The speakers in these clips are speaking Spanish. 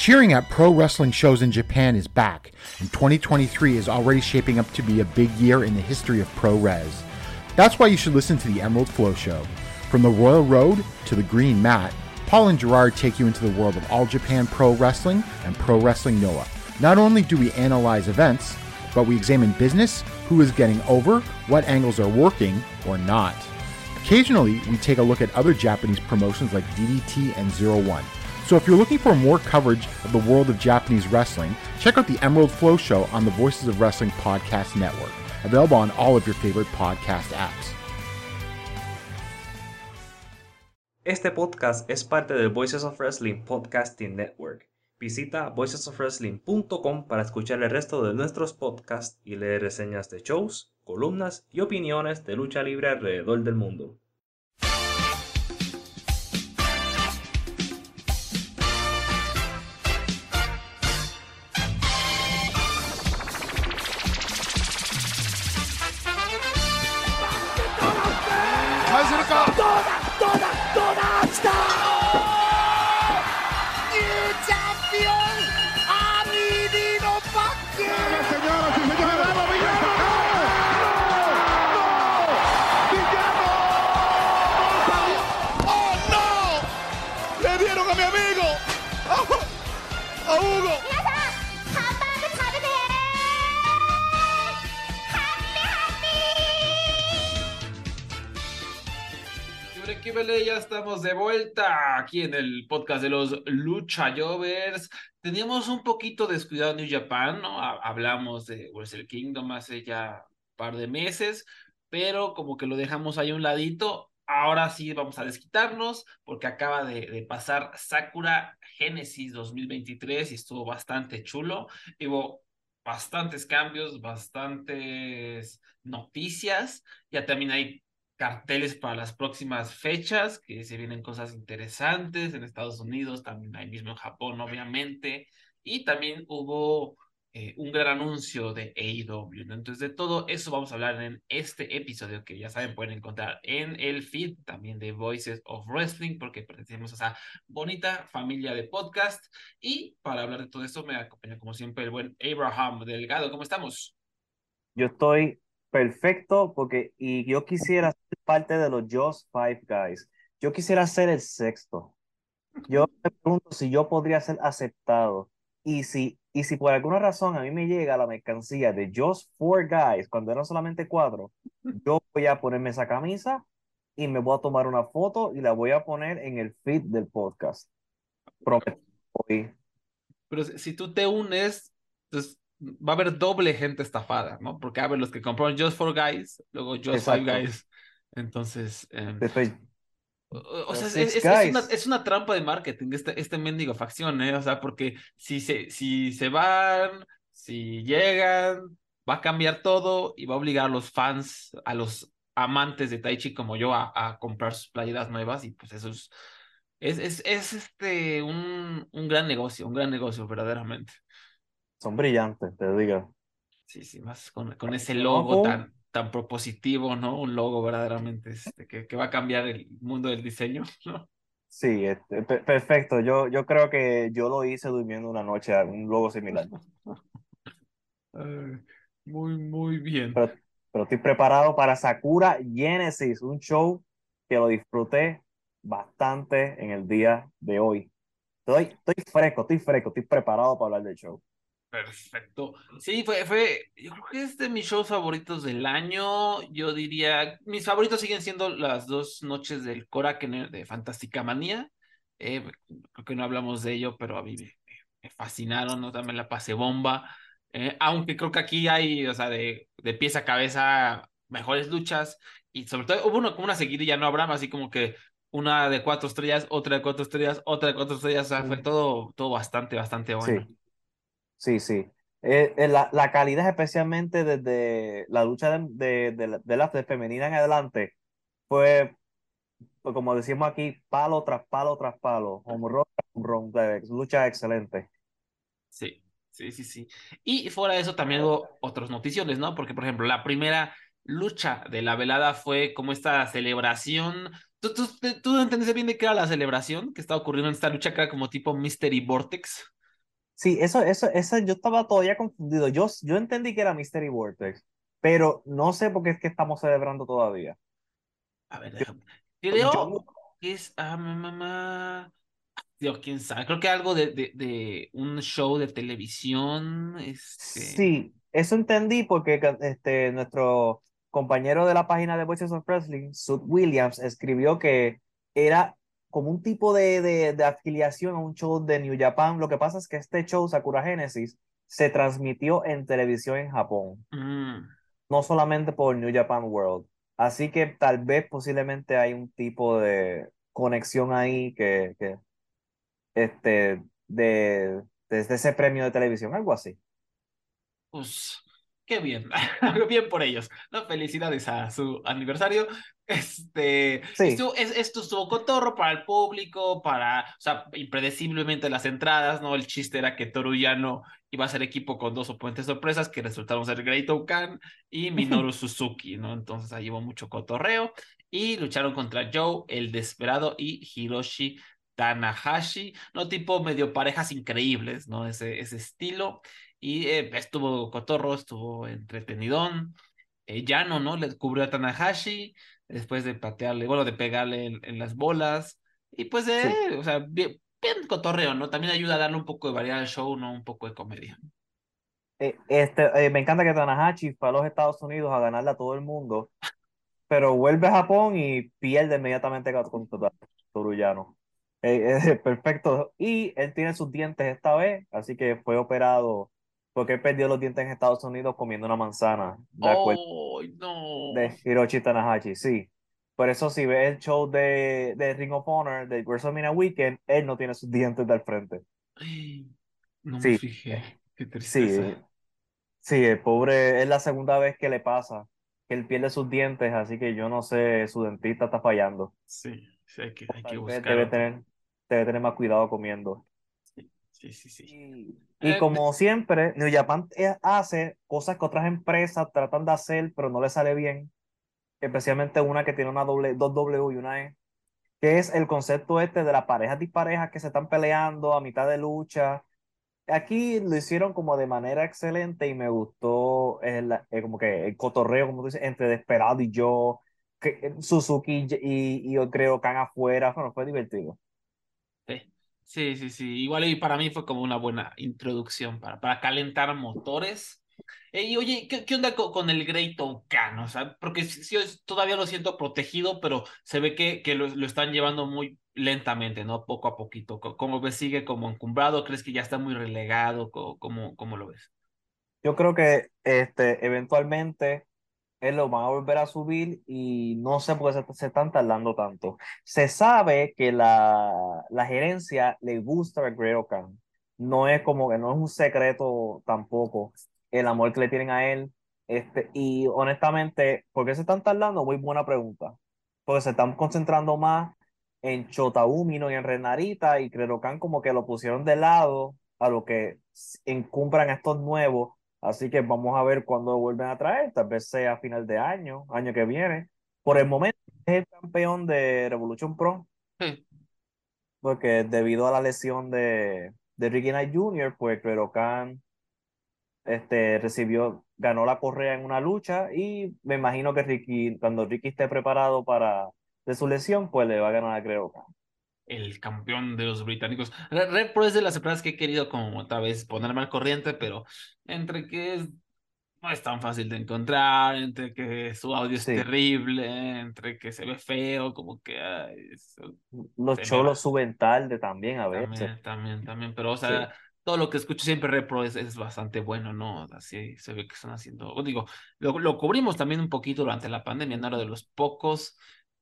Cheering at pro wrestling shows in Japan is back, and 2023 is already shaping up to be a big year in the history of pro res. That's why you should listen to the Emerald Flow Show. From the Royal Road to the Green Mat, Paul and Gerard take you into the world of All Japan Pro Wrestling and Pro Wrestling Noah. Not only do we analyze events, but we examine business, who is getting over, what angles are working or not. Occasionally, we take a look at other Japanese promotions like DDT and Zero One. So if you're looking for more coverage of the world of Japanese wrestling, check out the Emerald Flow Show on the Voices of Wrestling Podcast Network, available on all of your favorite podcast apps. Este podcast es parte del Voices of Wrestling Podcasting Network. Visita voicesofwrestling.com para escuchar el resto de nuestros podcasts y leer reseñas de shows, columnas y opiniones de lucha libre alrededor del mundo. Ya estamos de vuelta aquí en el podcast de los Lucha Jovers. Teníamos un poquito descuidado New Japan, ¿no? Hablamos de Wrestle Kingdom hace ya un par de meses, pero como que lo dejamos ahí a un ladito. Ahora sí vamos a desquitarnos porque acaba de, de pasar Sakura Genesis 2023 y estuvo bastante chulo. Hubo bastantes cambios, bastantes noticias. Ya también hay carteles para las próximas fechas, que se vienen cosas interesantes en Estados Unidos, también ahí mismo en Japón, obviamente, y también hubo eh, un gran anuncio de AEW. Entonces, de todo eso vamos a hablar en este episodio que ya saben, pueden encontrar en el feed también de Voices of Wrestling, porque pertenecemos a esa bonita familia de podcast. Y para hablar de todo esto, me acompaña como siempre el buen Abraham Delgado. ¿Cómo estamos? Yo estoy perfecto porque y yo quisiera ser parte de los Just Five Guys. Yo quisiera ser el sexto. Yo me pregunto si yo podría ser aceptado y si y si por alguna razón a mí me llega la mercancía de Just Four Guys cuando eran solamente cuatro, yo voy a ponerme esa camisa y me voy a tomar una foto y la voy a poner en el feed del podcast. Prometo. Pero si tú te unes, entonces va a haber doble gente estafada, ¿no? Porque a ver, los que compraron Just for Guys, luego Just Five Guys. Entonces. Em, o, sea, es, una, es, una, trampa de marketing, este, este mendigo facción, ¿eh? O sea, porque si se, si se van, si llegan, va a cambiar todo y va a obligar a los fans, a los amantes de Tai Chi como yo, a, a comprar sus playeras nuevas y pues eso es. Es, es, es este un, un gran negocio, un gran negocio, verdaderamente son brillantes, te digo. Sí, sí, más con, con ese logo tan, tan propositivo, ¿no? Un logo verdaderamente este, que, que va a cambiar el mundo del diseño, ¿no? Sí, este, perfecto. Yo, yo creo que yo lo hice durmiendo una noche, un logo similar. muy, muy bien. Pero, pero, estoy preparado para Sakura Genesis, un show que lo disfruté bastante en el día de hoy. Estoy, estoy fresco, estoy fresco, estoy preparado para hablar del show. Perfecto. Sí, fue, fue, yo creo que es de mis shows favoritos del año. Yo diría, mis favoritos siguen siendo las dos noches del Koraken de Fantástica Manía. Eh, creo que no hablamos de ello, pero a mí me, fascinaron, ¿no? También la pasé bomba. Eh, aunque creo que aquí hay, o sea, de, de pies a cabeza, mejores luchas. Y sobre todo hubo una, como una seguidilla, no Abraham, así como que una de cuatro estrellas, otra de cuatro estrellas, otra de cuatro estrellas. O sea, fue todo, todo bastante, bastante bueno. Sí. Sí, sí. Eh, eh, la, la, calidad, especialmente desde la lucha de, de, de, la, femenina en adelante, fue, pues, como decimos aquí, palo tras palo tras palo, home run, lucha excelente. Sí, sí, sí, sí. Y fuera de eso también hubo otras noticiones, ¿no? Porque, por ejemplo, la primera lucha de la velada fue como esta celebración. ¿Tú, tú, tú entendiste bien de qué era la celebración que estaba ocurriendo en esta lucha que como tipo Mystery Vortex? Sí, eso, eso, eso, yo estaba todavía confundido. Yo, yo entendí que era Mystery Vortex, pero no sé por qué es que estamos celebrando todavía. A ver, déjame. Creo que es. Ah, mamá. Dios, quién sabe. Creo que algo de, de, de un show de televisión. Este... Sí, eso entendí porque este, nuestro compañero de la página de Voices of Wrestling, Sud Williams, escribió que era como un tipo de, de, de, afiliación a un show de New Japan. Lo que pasa es que este show, Sakura Genesis, se transmitió en televisión en Japón, mm. no solamente por New Japan World. Así que tal vez posiblemente hay un tipo de conexión ahí que, que este, de, desde ese premio de televisión, algo así. Pues qué bien, bien por ellos, ¿no? Felicidades a su aniversario. Este, Sí. esto, es, esto estuvo cotorro para el público, para, o sea, impredeciblemente las entradas, ¿no? El chiste era que Toru Yano iba a ser equipo con dos oponentes sorpresas que resultaron ser Great Okan y Minoru Suzuki, ¿no? Entonces ahí hubo mucho cotorreo y lucharon contra Joe, el Desesperado y Hiroshi Tanahashi, ¿no? Tipo medio parejas increíbles, ¿no? Ese, ese estilo. Y eh, estuvo cotorro, estuvo entretenidón. Eh, Yano, ¿no? Le cubrió a Tanahashi después de patearle, bueno, de pegarle en, en las bolas. Y pues, eh, Sí. o sea, bien, bien cotorreo, ¿no? También ayuda a darle un poco de variedad al show, ¿no? Un poco de comedia. Eh, Este, eh, me encanta que Tanahashi fue a los Estados Unidos a ganarle a todo el mundo, pero vuelve a Japón y pierde inmediatamente contra Toruyano. Eh, eh, perfecto. Y él tiene sus dientes esta vez, así que fue operado porque él perdió los dientes en Estados Unidos comiendo una manzana, de ¡Oh, no! de Hiroshi Tanahashi, sí. Por eso si ves el show de, de Ring of Honor, de WrestleMania Weekend, él no tiene sus dientes del frente. Ay, No me Sí. fijé. Qué Sí, tristeza. sí, el pobre es la segunda vez que le pasa, que él pierde sus dientes, así que yo no sé, su dentista está fallando. Sí, sí, hay que, hay que buscar debe tener, debe tener más cuidado comiendo. Sí, sí, sí. Y, y Eh, como siempre, New Japan eh, hace cosas que otras empresas tratan de hacer, pero no le sale bien, especialmente una que tiene una doble, dos W y una E, que es el concepto este de las parejas disparejas que se están peleando a mitad de lucha. Aquí lo hicieron como de manera excelente y me gustó el, eh, como que el cotorreo, como tú dices, entre Desperado y yo, que, Suzuki y, y, y yo creo Khan afuera, bueno, fue divertido. Sí, sí, sí, sí. Igual y para mí fue como una buena introducción para, para calentar motores. Eh, y oye, ¿qué, qué onda con, con el Great Okan? O sea, porque sí, todavía lo siento protegido, pero se ve que, que lo, lo están llevando muy lentamente, ¿no? Poco a poquito. ¿Cómo ves? ¿Sigue como encumbrado? ¿Crees que ya está muy relegado? ¿Cómo, cómo lo ves? Yo creo que este, eventualmente él lo van a volver a subir y no sé por qué se, se están tardando tanto. Se sabe que la, la gerencia le gusta a Great Khan. No es como que no es un secreto tampoco el amor que le tienen a él. Este, y honestamente, ¿por qué se están tardando? Muy buena pregunta. Porque se están concentrando más en Chota Umino y en Renarita y Great Khan como que lo pusieron de lado a lo que encumbran estos nuevos. Así que vamos a ver cuándo lo vuelven a traer, tal vez sea a final de año, año que viene. Por el momento es el campeón de Revolution Pro, Sí. porque debido a la lesión de, de Ricky Knight Jr., pues Clero Khan este, recibió, ganó la correa en una lucha y me imagino que Ricky, cuando Ricky esté preparado para de su lesión, pues le va a ganar a Clero Khan. El campeón de los británicos. Red Pro es de las empresas que he querido como otra vez ponerme al corriente, pero entre que es, no es tan fácil de encontrar, entre que su audio es Sí. terrible, entre que se ve feo, como que ay, es- Los me cholos va. suben tarde también a veces. también, también, también, pero o sea, todo lo que escucho siempre Red Pro es, es bastante bueno, ¿no? Así se ve que están haciendo, digo, lo, lo cubrimos también un poquito durante la pandemia, ¿no? Era de los pocos,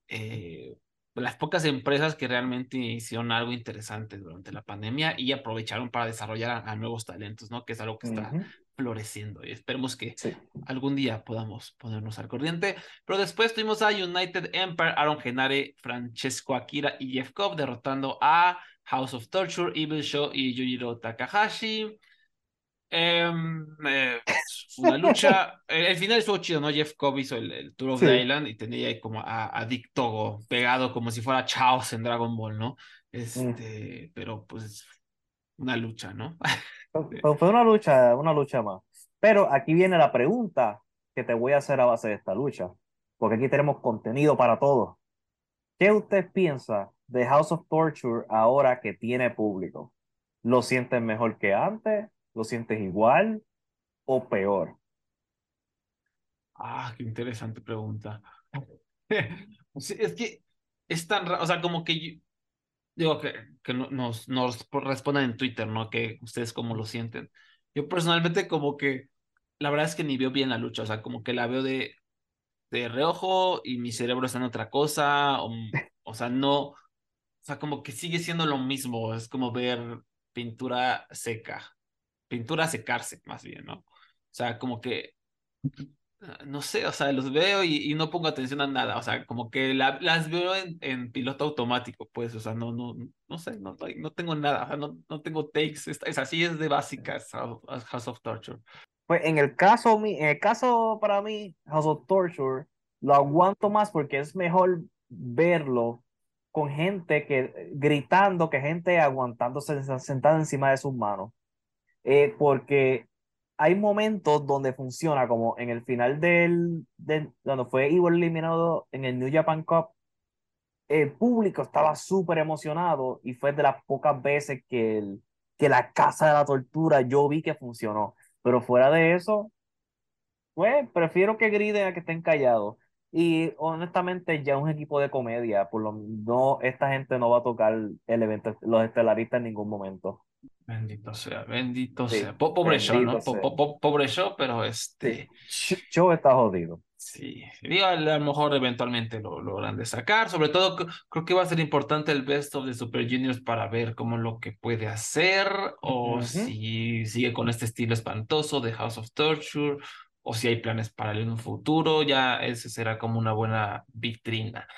eh, las pocas empresas que realmente hicieron algo interesante durante la pandemia y aprovecharon para desarrollar a, a nuevos talentos, ¿no? Que es algo que está floreciendo y esperemos que Sí. algún día podamos ponernos al corriente. Pero después tuvimos a United Empire, Aaron Genare, Francesco Akira y Jeff Cobb derrotando a House of Torture, Evil Show y Yujiro Takahashi. Em, eh, una lucha. eh, el final estuvo chido, ¿no? Jeff Cobb hizo el, el Tour of Sí. the Island y tenía ahí como a, a Dick Togo pegado como si fuera Chaos en Dragon Ball, ¿no? Este, pero pues una lucha, ¿no? Fue una lucha, una lucha más. Pero aquí viene la pregunta que te voy a hacer a base de esta lucha, porque aquí tenemos contenido para todos. ¿Qué usted piensa de House of Torture ahora que tiene público? ¿Lo sientes mejor que antes? ¿Lo sientes igual o peor? Ah, qué interesante pregunta. es que es tan raro, o sea, como que digo que, que nos, nos respondan en Twitter, ¿no? Que ustedes cómo lo sienten. Yo personalmente como que, la verdad es que ni veo bien la lucha, o sea, como que la veo de, de reojo y mi cerebro está en otra cosa, o, o sea, no, o sea, como que sigue siendo lo mismo, es como ver pintura seca, pintura secarse más bien, ¿no? O sea, como que Ah, no sé, o sea, los veo y, no pongo atención a nada, o sea, como que las veo en, piloto automático, pues, o sea, no, no, no sé, no, no tengo nada, o sea, no, no tengo takes, es, así, es de básicas House of Torture. Pues en el caso, en el caso para mí, House of Torture, lo aguanto más porque es mejor verlo con gente que gritando que gente aguantándose sentada encima de sus manos. Eh, porque hay momentos donde funciona, como en el final del, del cuando fue Evil eliminado en el New Japan Cup, el público estaba súper emocionado y fue de las pocas veces que, el, que la casa de la tortura yo vi que funcionó. Pero fuera de eso, pues prefiero que griten a que estén callados. Y honestamente ya un equipo de comedia, por lo no esta gente no va a tocar el evento, los estelaristas en ningún momento. Bendito sea, bendito sea. pobre yo, ¿no? pobre yo, pero este. Yo está jodido. Sí, digo, a lo mejor eventualmente lo logran de sacar. Sobre todo, creo que va a ser importante el best of the Super Juniors para ver cómo lo que puede hacer, o si sigue con este estilo espantoso de House of Torture, o si hay planes para él en un futuro. Ya ese será como una buena vitrina.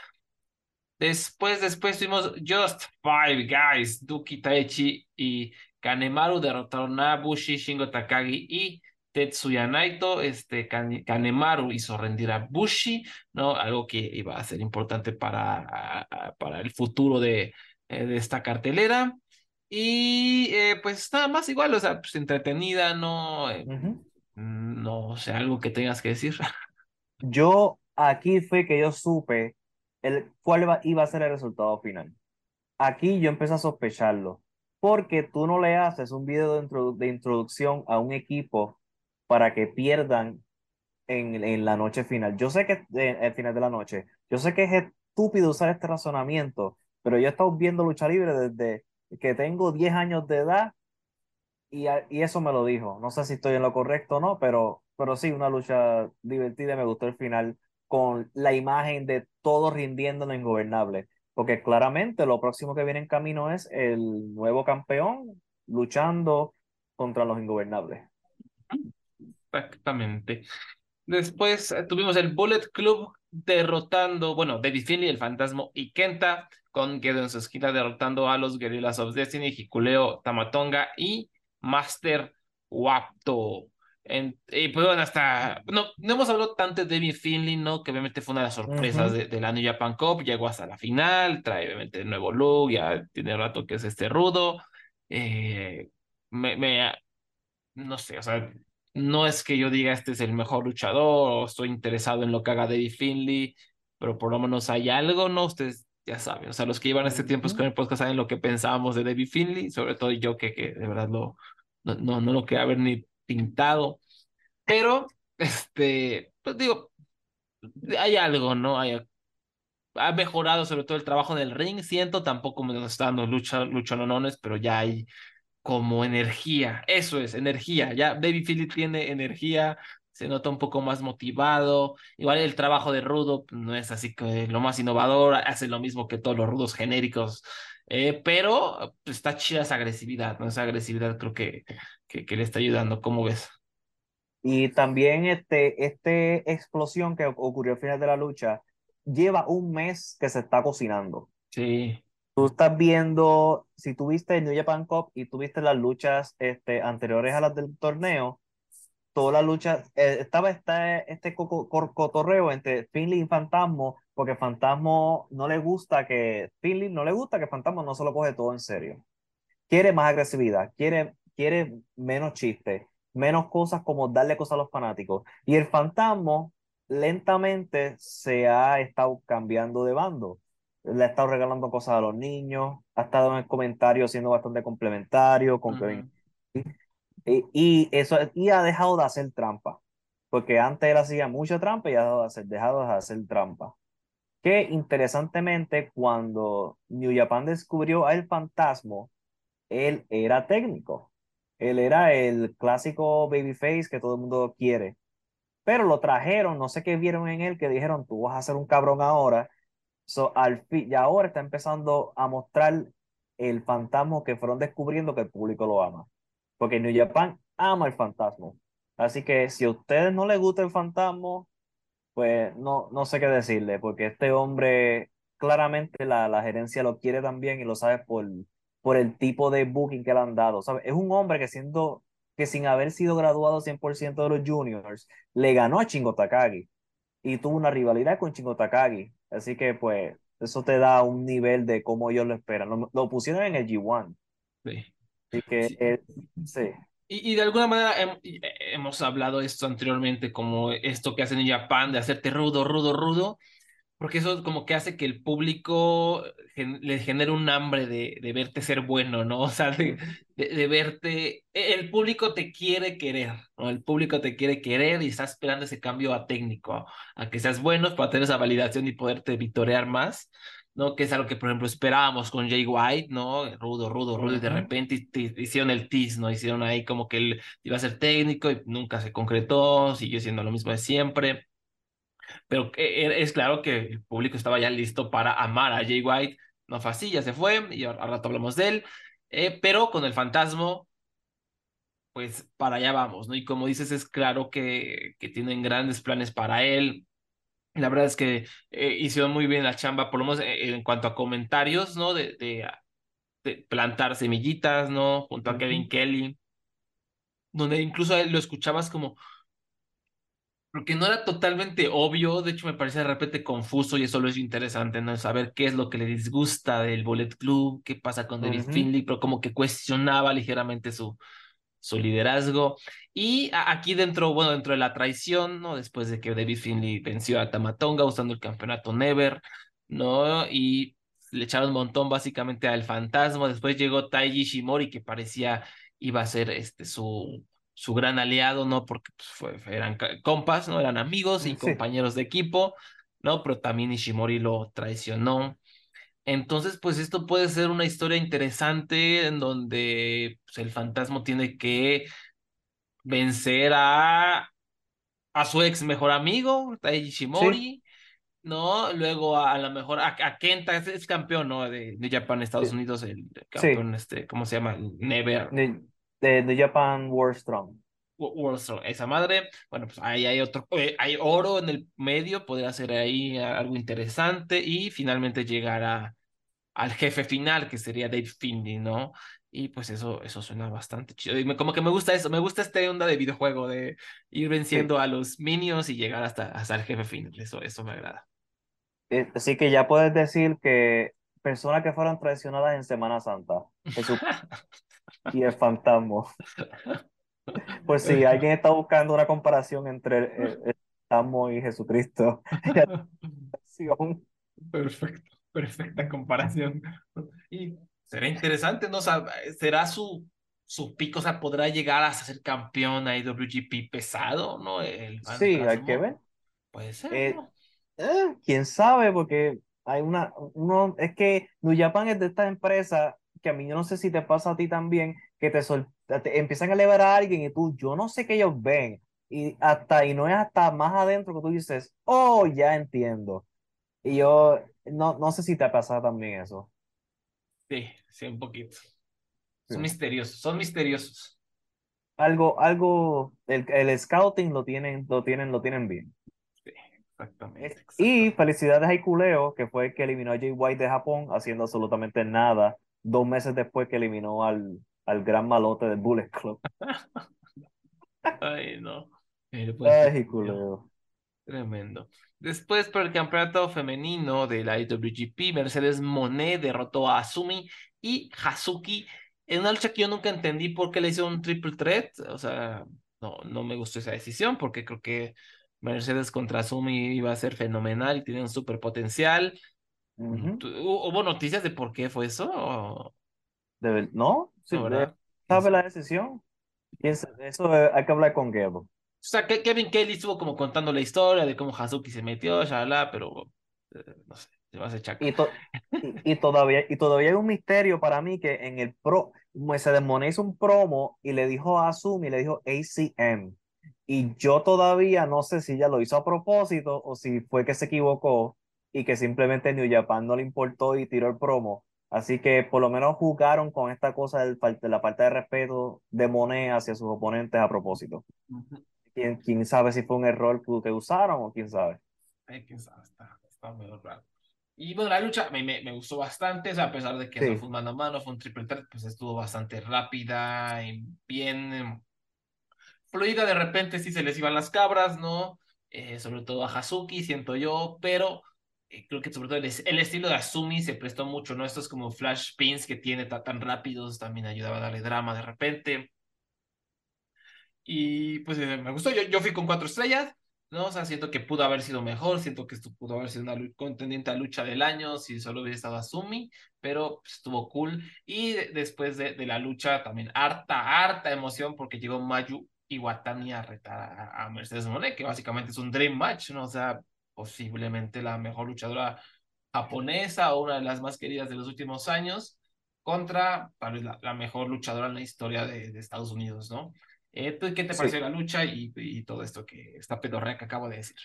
Después, después tuvimos Just Five Guys, Duki Taichi y Kanemaru derrotaron a Bushi, Shingo Takagi y Tetsuya Naito. Este, Kanemaru hizo rendir a Bushi, ¿no? Algo que iba a ser importante para, para el futuro de, eh, de esta cartelera. Y eh, pues nada más igual, o sea, pues entretenida, ¿no? Eh, no sé, algo que tengas que decir. Yo, aquí fue que yo supe el, cuál iba a ser el resultado final. Aquí yo empecé a sospecharlo, porque tú no le haces un video de, introducción a un equipo para que pierdan en, en la noche final. Yo sé que en el final de la noche, yo sé que es estúpido usar este razonamiento, pero yo he estado viendo lucha libre desde que tengo 10 años de edad y, y eso me lo dijo. No sé si estoy en lo correcto o no, pero, pero sí, una lucha divertida, me gustó el final con la imagen de todo rindiendo en ingobernable. Porque claramente lo próximo que viene en camino es el nuevo campeón luchando contra los ingobernables. Exactamente. Después eh, tuvimos el Bullet Club derrotando, bueno, David Finley, el Fantasma y Kenta, con Gedo en su esquina derrotando a los Guerrillas of Destiny, Hikuleo, Tamatonga y Master Wapto y pues bueno, hasta. No, no hemos hablado tanto de David Finley, ¿no? Que obviamente fue una de las sorpresas de, la New Japan Cup. Llegó hasta la final, trae obviamente el nuevo look, ya tiene rato que es este rudo. Eh, me, me. No sé, o sea, no es que yo diga este es el mejor luchador o estoy interesado en lo que haga David Finley, pero por lo menos hay algo, ¿no? Ustedes ya saben, o sea, los que llevan este tiempo con el podcast saben lo que pensábamos de David Finley, sobre todo yo que, que de verdad lo, no, no, no lo quería ver ni pintado, pero, este, pues digo, hay algo, ¿no? Hay, ha mejorado sobre todo el trabajo del ring, siento, tampoco me está dando lucha, luchonones, pero ya hay como energía, eso es, energía, ya Baby Philip tiene energía, se nota un poco más motivado, igual el trabajo de Rudo pues, no es así que lo más innovador, hace lo mismo que todos los rudos genéricos, eh, pero pues, está chida esa agresividad, ¿no? Esa agresividad creo que que, le está ayudando. ¿Cómo ves? Y también este, este explosión que ocurrió al final de la lucha lleva un mes que se está cocinando. Sí. Tú estás viendo, si tuviste el New Japan Cup y tuviste las luchas este, anteriores a las del torneo, todas las luchas, eh, estaba este, este cotorreo entre Finley y Fantasmo, porque Fantasmo no le gusta que, Finley no le gusta que Fantasmo no se lo coge todo en serio. quiere más agresividad, quiere, quiere menos chistes, menos cosas como darle cosas a los fanáticos. Y el fantasma lentamente se ha estado cambiando de bando. Le ha estado regalando cosas a los niños, ha estado en el comentario siendo bastante complementario, con y, y, eso, y ha dejado de hacer trampa, porque antes él hacía mucha trampa y ha dejado de hacer, dejado de hacer trampa. Que interesantemente, cuando New Japan descubrió a El Fantasma, él era técnico. Él era el clásico babyface que todo el mundo quiere. Pero lo trajeron, no sé qué vieron en él, que dijeron, tú vas a ser un cabrón ahora. So, al fin, y ahora está empezando a mostrar el fantasma que fueron descubriendo que el público lo ama. Porque New Japan ama el fantasma. Así que si a ustedes no les gusta el fantasma, pues no, no sé qué decirle, porque este hombre claramente la, la gerencia lo quiere también y lo sabe por, por el tipo de booking que le han dado. ¿sabe? Es un hombre que siendo que sin haber sido graduado 100% de los juniors, le ganó a Chingo Takagi y tuvo una rivalidad con Chingo Takagi. Así que pues eso te da un nivel de cómo ellos lo esperan. Lo, pusieron en el G1. Sí. Así que sí. Y, de alguna manera eh, hemos hablado esto anteriormente, como esto que hacen en Japón de hacerte rudo, rudo, rudo, porque eso como que hace que el público le genere un hambre de, de verte ser bueno, ¿no? O sea, de, de, verte, e, el público te quiere querer, ¿no? El público te quiere querer y está esperando ese cambio a técnico, a que seas bueno para tener esa validación y poderte vitorear más. ¿No? Que es algo que, por ejemplo, esperábamos con Jay White, ¿no? Rudo, rudo, rudo, y de repente hicieron el tease, ¿no? Hicieron ahí como que él iba a ser técnico y nunca se concretó, siguió siendo lo mismo de siempre. Pero e, es claro que el público estaba ya listo para amar a Jay White. No fue así, ya se fue, y ahora rato hablamos de él. Eh, pero con el fantasma, pues para allá vamos, ¿no? Y como dices, es claro que, que tienen grandes planes para él. La verdad es que eh, hicieron muy bien la chamba, por lo menos eh, en cuanto a comentarios, ¿no? De, de, plantar semillitas, ¿no? Junto a Kevin Kelly, donde incluso lo escuchabas como, porque no era totalmente obvio, de hecho me parecía de repente confuso y eso lo es interesante, ¿no? Saber qué es lo que le disgusta del Bullet Club, qué pasa con David Finley, pero como que cuestionaba ligeramente su, su liderazgo. Y aquí dentro, bueno, dentro de la traición, ¿no? Después de que David Finley venció a Tamatonga usando el campeonato Never, ¿no? Y le echaron un montón básicamente al fantasma. Después llegó Taiji Shimori, que parecía iba a ser este, su su gran aliado, ¿no? Porque pues, eran compas, ¿no? Eran amigos y compañeros de equipo, ¿no? Pero también Ishimori lo traicionó. Entonces, pues esto puede ser una historia interesante en donde pues, el fantasma tiene que vencer a, a su ex mejor amigo, Tai Ishimori, ¿no? Luego a, lo mejor a, Kenta, es, campeón, ¿no? De, de Japan, Estados Unidos, el campeón, este, ¿cómo se llama? Never de, de Japan World Strong. World Strong, esa madre. Bueno, pues ahí hay otro, eh, hay oro en el medio, podría ser ahí algo interesante y finalmente llegar a, al jefe final, que sería Dave Finley, ¿no? Y pues eso, eso suena bastante chido. Y como que me gusta eso, me gusta esta onda de videojuego, de ir venciendo a los minions y llegar hasta, hasta el jefe final. Eso, eso me agrada. Así que ya puedes decir que personas que fueron traicionadas en Semana Santa. y el fantasma. Pues si alguien está buscando una comparación entre el, fantasma y Jesucristo. Perfecto, perfecta comparación. Y será interesante, ¿no? será su, su pico, o sea, podrá llegar a ser campeón a IWGP pesado, ¿no? El sí, hay que ver. Puede ser. Eh, eh, quién sabe, porque hay una, uno, es que New Japan es de estas empresas que a mí yo no sé si te pasa a ti también, que te, empiezan a elevar a alguien y tú, yo no sé qué ellos ven. Y hasta, y no es hasta más adentro que tú dices, oh, ya entiendo. Y yo, no, no sé si te ha pasado también eso. Sí, sí, un poquito. Son misteriosos, son misteriosos. Algo, algo, el, el scouting lo tienen, lo tienen, lo tienen bien. Sí, exactamente, Y felicidades a Ikuleo, que fue el que eliminó a Jay White de Japón, haciendo absolutamente nada dos meses después que eliminó al, al gran malote del Bullet Club. Ay, no. Ay, Tremendo. Después, por el campeonato femenino de la IWGP, Mercedes Monet derrotó a Asumi y Hazuki en una lucha que yo nunca entendí por qué le hizo un triple threat, o sea, no, no me gustó esa decisión porque creo que Mercedes contra Sumi iba a ser fenomenal y tenía un súper potencial. Ujú. ¿Tú- hu- ¿Hubo noticias de por qué fue eso? o- De ¿No? Sí, No. ¿sabe la decisión? ¿Quién sa- Eso eh, hay que hablar con Gebo. O sea, que Kevin Kelly estuvo como contando la historia de cómo Hazuki se metió, shalala, pero eh, no sé, se va a hacer chaca. Y, to- y, y todavía, y todavía hay un misterio para mí que en el pro, Mercedes Moné hizo un promo y le dijo a Azumi, le dijo ACM. Y yo todavía no sé si ella lo hizo a propósito o si fue que se equivocó y que simplemente New Japan no le importó y tiró el promo. Así que por lo menos jugaron con esta cosa de la falta de respeto de Monet hacia sus oponentes a propósito. Ujú. ¿Quién, quién sabe si fue un error que, usaron o quién sabe? Ay, quién sabe, está, está medio raro. Y bueno, la lucha me, me, me gustó bastante, o sea, a pesar de que Sí. eso fue un mano a mano, fue un triple threat, pues estuvo bastante rápida y bien em, fluida. De repente sí se les iban las cabras, ¿no? Eh, sobre todo a Hazuki, siento yo, pero eh, creo que sobre todo el, el estilo de Asumi se prestó mucho, ¿no? Estos como flash pins que tiene ta- tan rápidos también ayudaba a darle drama de repente. Y pues eh, me gustó, yo, yo fui con cuatro estrellas, ¿no? O sea, siento que pudo haber sido mejor, siento que esto pudo haber sido una contendiente a lucha del año si solo hubiera estado Asumi, pero pues, estuvo cool. Y de- después de, de la lucha también harta, harta emoción porque llegó Mayu Iwatani a retar a, Mercedes Moné, que básicamente es un dream match, ¿no? O sea, posiblemente la mejor luchadora japonesa o una de las más queridas de los últimos años contra tal vez la, la mejor luchadora en la historia de, de Estados Unidos, ¿no? Eh, ¿tú ¿Qué te Sí. pareció la lucha y, y todo esto que esta pedorrea que acabo de decir?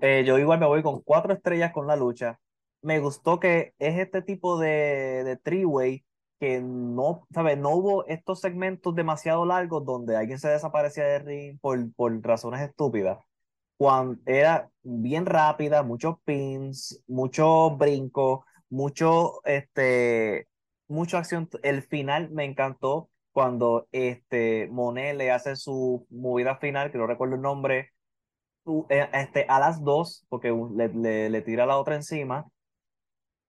Eh, yo igual me voy con cuatro estrellas con la lucha. Me gustó que es este tipo de, de three-way que no, ¿sabes? No hubo estos segmentos demasiado largos donde alguien se desaparecía del ring por, por razones estúpidas. Cuando era bien rápida, muchos pins, mucho brinco, mucho, este, mucha acción. El final me encantó cuando este, Monet le hace su movida final, que no recuerdo el nombre, eh, este, a las dos, porque le, le, le tira la otra encima.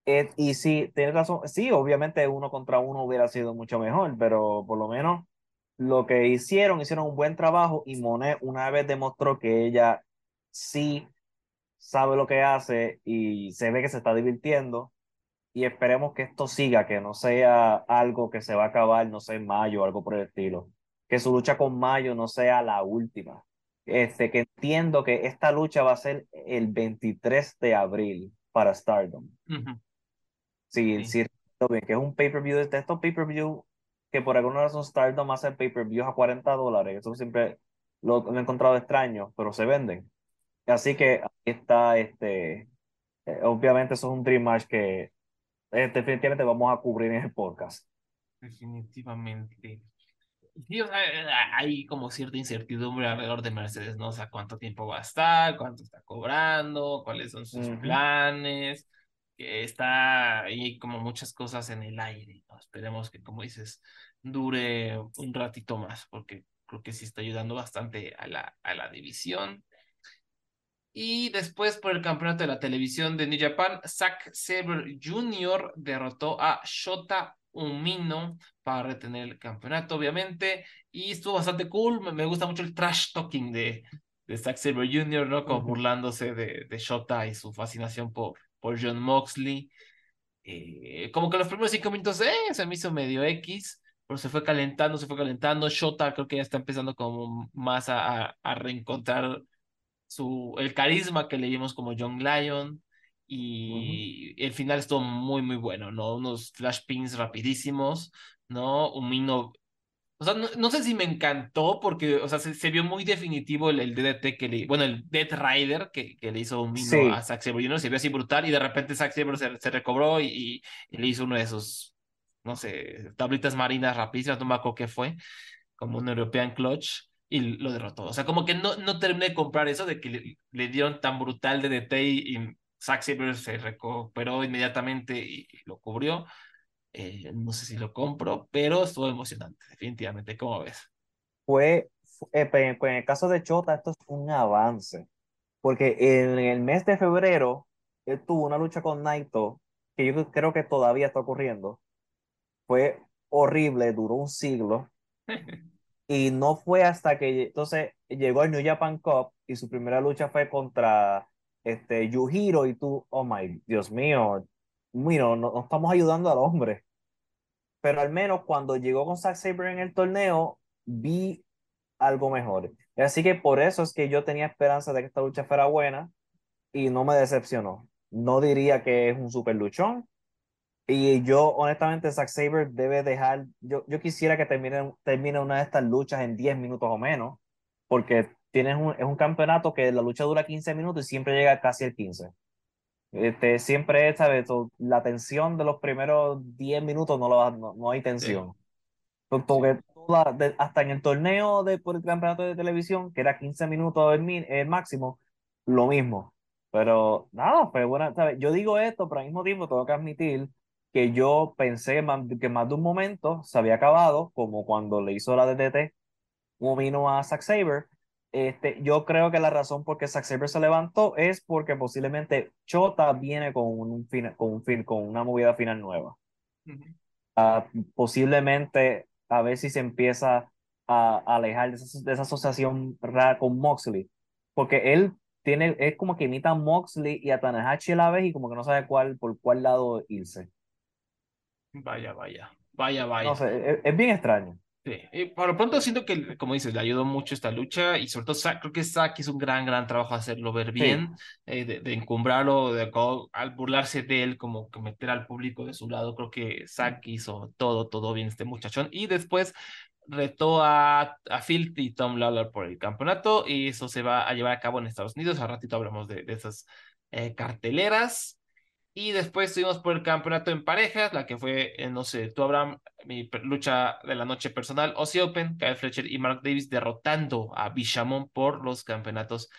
Eh, y sí, tienes razón, sí, obviamente uno contra uno hubiera sido mucho mejor, pero por lo menos lo que hicieron, hicieron un buen trabajo y Monet una vez demostró que ella sí sabe lo que hace y se ve que se está divirtiendo y esperemos que esto siga, que no sea algo que se va a acabar, no sé, en mayo o algo por el estilo, que su lucha con Mayo no sea la última. Este, que entiendo que esta lucha va a ser el 23 de abril para Stardom. Ujú. Sí, Sí. sí, bien, que es un pay-per-view de estos pay-per-view que por alguna razón Stardom hace pay-per-views a 40 dólares. Eso siempre lo, lo he encontrado extraño, pero se venden. Así que ahí está, este, eh, obviamente eso es un Dream Match que eh, definitivamente vamos a cubrir en el podcast. Definitivamente. Sí, o sea, eh, hay como cierta incertidumbre alrededor de Mercedes, ¿no? O sea, cuánto tiempo va a estar, cuánto está cobrando, cuáles son sus Ujú. planes, que está ahí como muchas cosas en el aire, ¿no? Esperemos que, como dices, dure un ratito más, porque creo que sí está ayudando bastante a la, a la división. Y después por el campeonato de la televisión de New Japan, Zack Sabre Jr. derrotó a Shota Umino para retener el campeonato, obviamente. Y estuvo bastante cool. Me, gusta mucho el trash talking de, de Zack Sabre Jr., ¿no? Como burlándose de, de Shota y su fascinación por, por John Moxley. Eh, como que los primeros cinco minutos, eh, se me hizo medio X, pero se fue calentando, se fue calentando. Shota creo que ya está empezando como más a, a, a reencontrar su, el carisma que le vimos como John Lyon y el final estuvo muy muy bueno, ¿no? Unos flash pins rapidísimos, ¿no? Un mino, o sea, no, no sé si me encantó porque, o sea, se, se vio muy definitivo el, el DDT que le, bueno, el Death Rider que, que le hizo un mino Sí. a Zack Sabre Jr., se vio así brutal y de repente Zack Sabre se, se recobró y, y- y le hizo uno de esos, no sé, tablitas marinas rapidísimas, no me acuerdo qué fue como un European Clutch y lo derrotó. O sea, como que no, no terminé de comprar eso de que le, le dieron tan brutal DDT y, y Zack se recuperó inmediatamente y, y lo cubrió. Eh, no sé si lo compro, pero estuvo emocionante, definitivamente. ¿Cómo ves? Fue, fu- eh, pues en el caso de Chota, esto es un avance, porque en el mes de febrero él tuvo una lucha con Naito, que yo creo que todavía está ocurriendo. Fue horrible, duró un siglo. Y no fue hasta que entonces llegó el New Japan Cup y su primera lucha fue contra este, Yujiro y tú, oh my, Dios mío, mira, no, no estamos ayudando al hombre. Pero al menos cuando llegó con Zack Sabre en el torneo, vi algo mejor. Así que por eso es que yo tenía esperanza de que esta lucha fuera buena y no me decepcionó. No diría que es un super luchón. Y yo, honestamente, Zack Sabre debe dejar. Yo, yo quisiera que termine, termine una de estas luchas en 10 minutos o menos, porque tienes un, es un campeonato que la lucha dura 15 minutos y siempre llega casi el 15. Este, siempre, ¿sabes? La tensión de los primeros 10 minutos no, lo, no, no hay tensión. Porque hasta en el torneo de, por el campeonato de televisión, que era 15 minutos el, el máximo, lo mismo. Pero nada, pues bueno, ¿sabes? Yo digo esto, pero al mismo tiempo tengo que admitir que yo pensé que más de un momento se había acabado, como cuando le hizo la DDT, un vino a Zack Saber. Este, yo creo que la razón por qué Zack Saber se levantó es porque posiblemente Chota viene con, un con, un con una movida final nueva. Ah, posiblemente a ver si se empieza a, alejar de esa, de esa, asociación rara con Moxley, porque él tiene, es como que imita a Moxley y a Tanahashi a la vez y como que no sabe cuál, por cuál lado irse. Vaya, vaya, vaya, vaya. No sé, es, bien extraño. Sí, y por lo pronto siento que, como dices, le ayudó mucho esta lucha y sobre todo creo que Zack hizo un gran, gran trabajo hacerlo ver bien, eh, de, encumbrarlo, de, al burlarse de él, como que meter al público de su lado. Creo que Zack hizo todo, todo bien este muchachón. Y después retó a, a Phil y Tom Lawler por el campeonato y eso se va a llevar a cabo en Estados Unidos. Al ratito hablamos de, de esas eh, carteleras. Y después estuvimos por el campeonato en parejas, la que fue, eh, no sé, tú, Abraham, mi lucha de la noche personal, Ozzy Open, Kyle Fletcher y Mark Davis derrotando a Bishamon por los campeonatos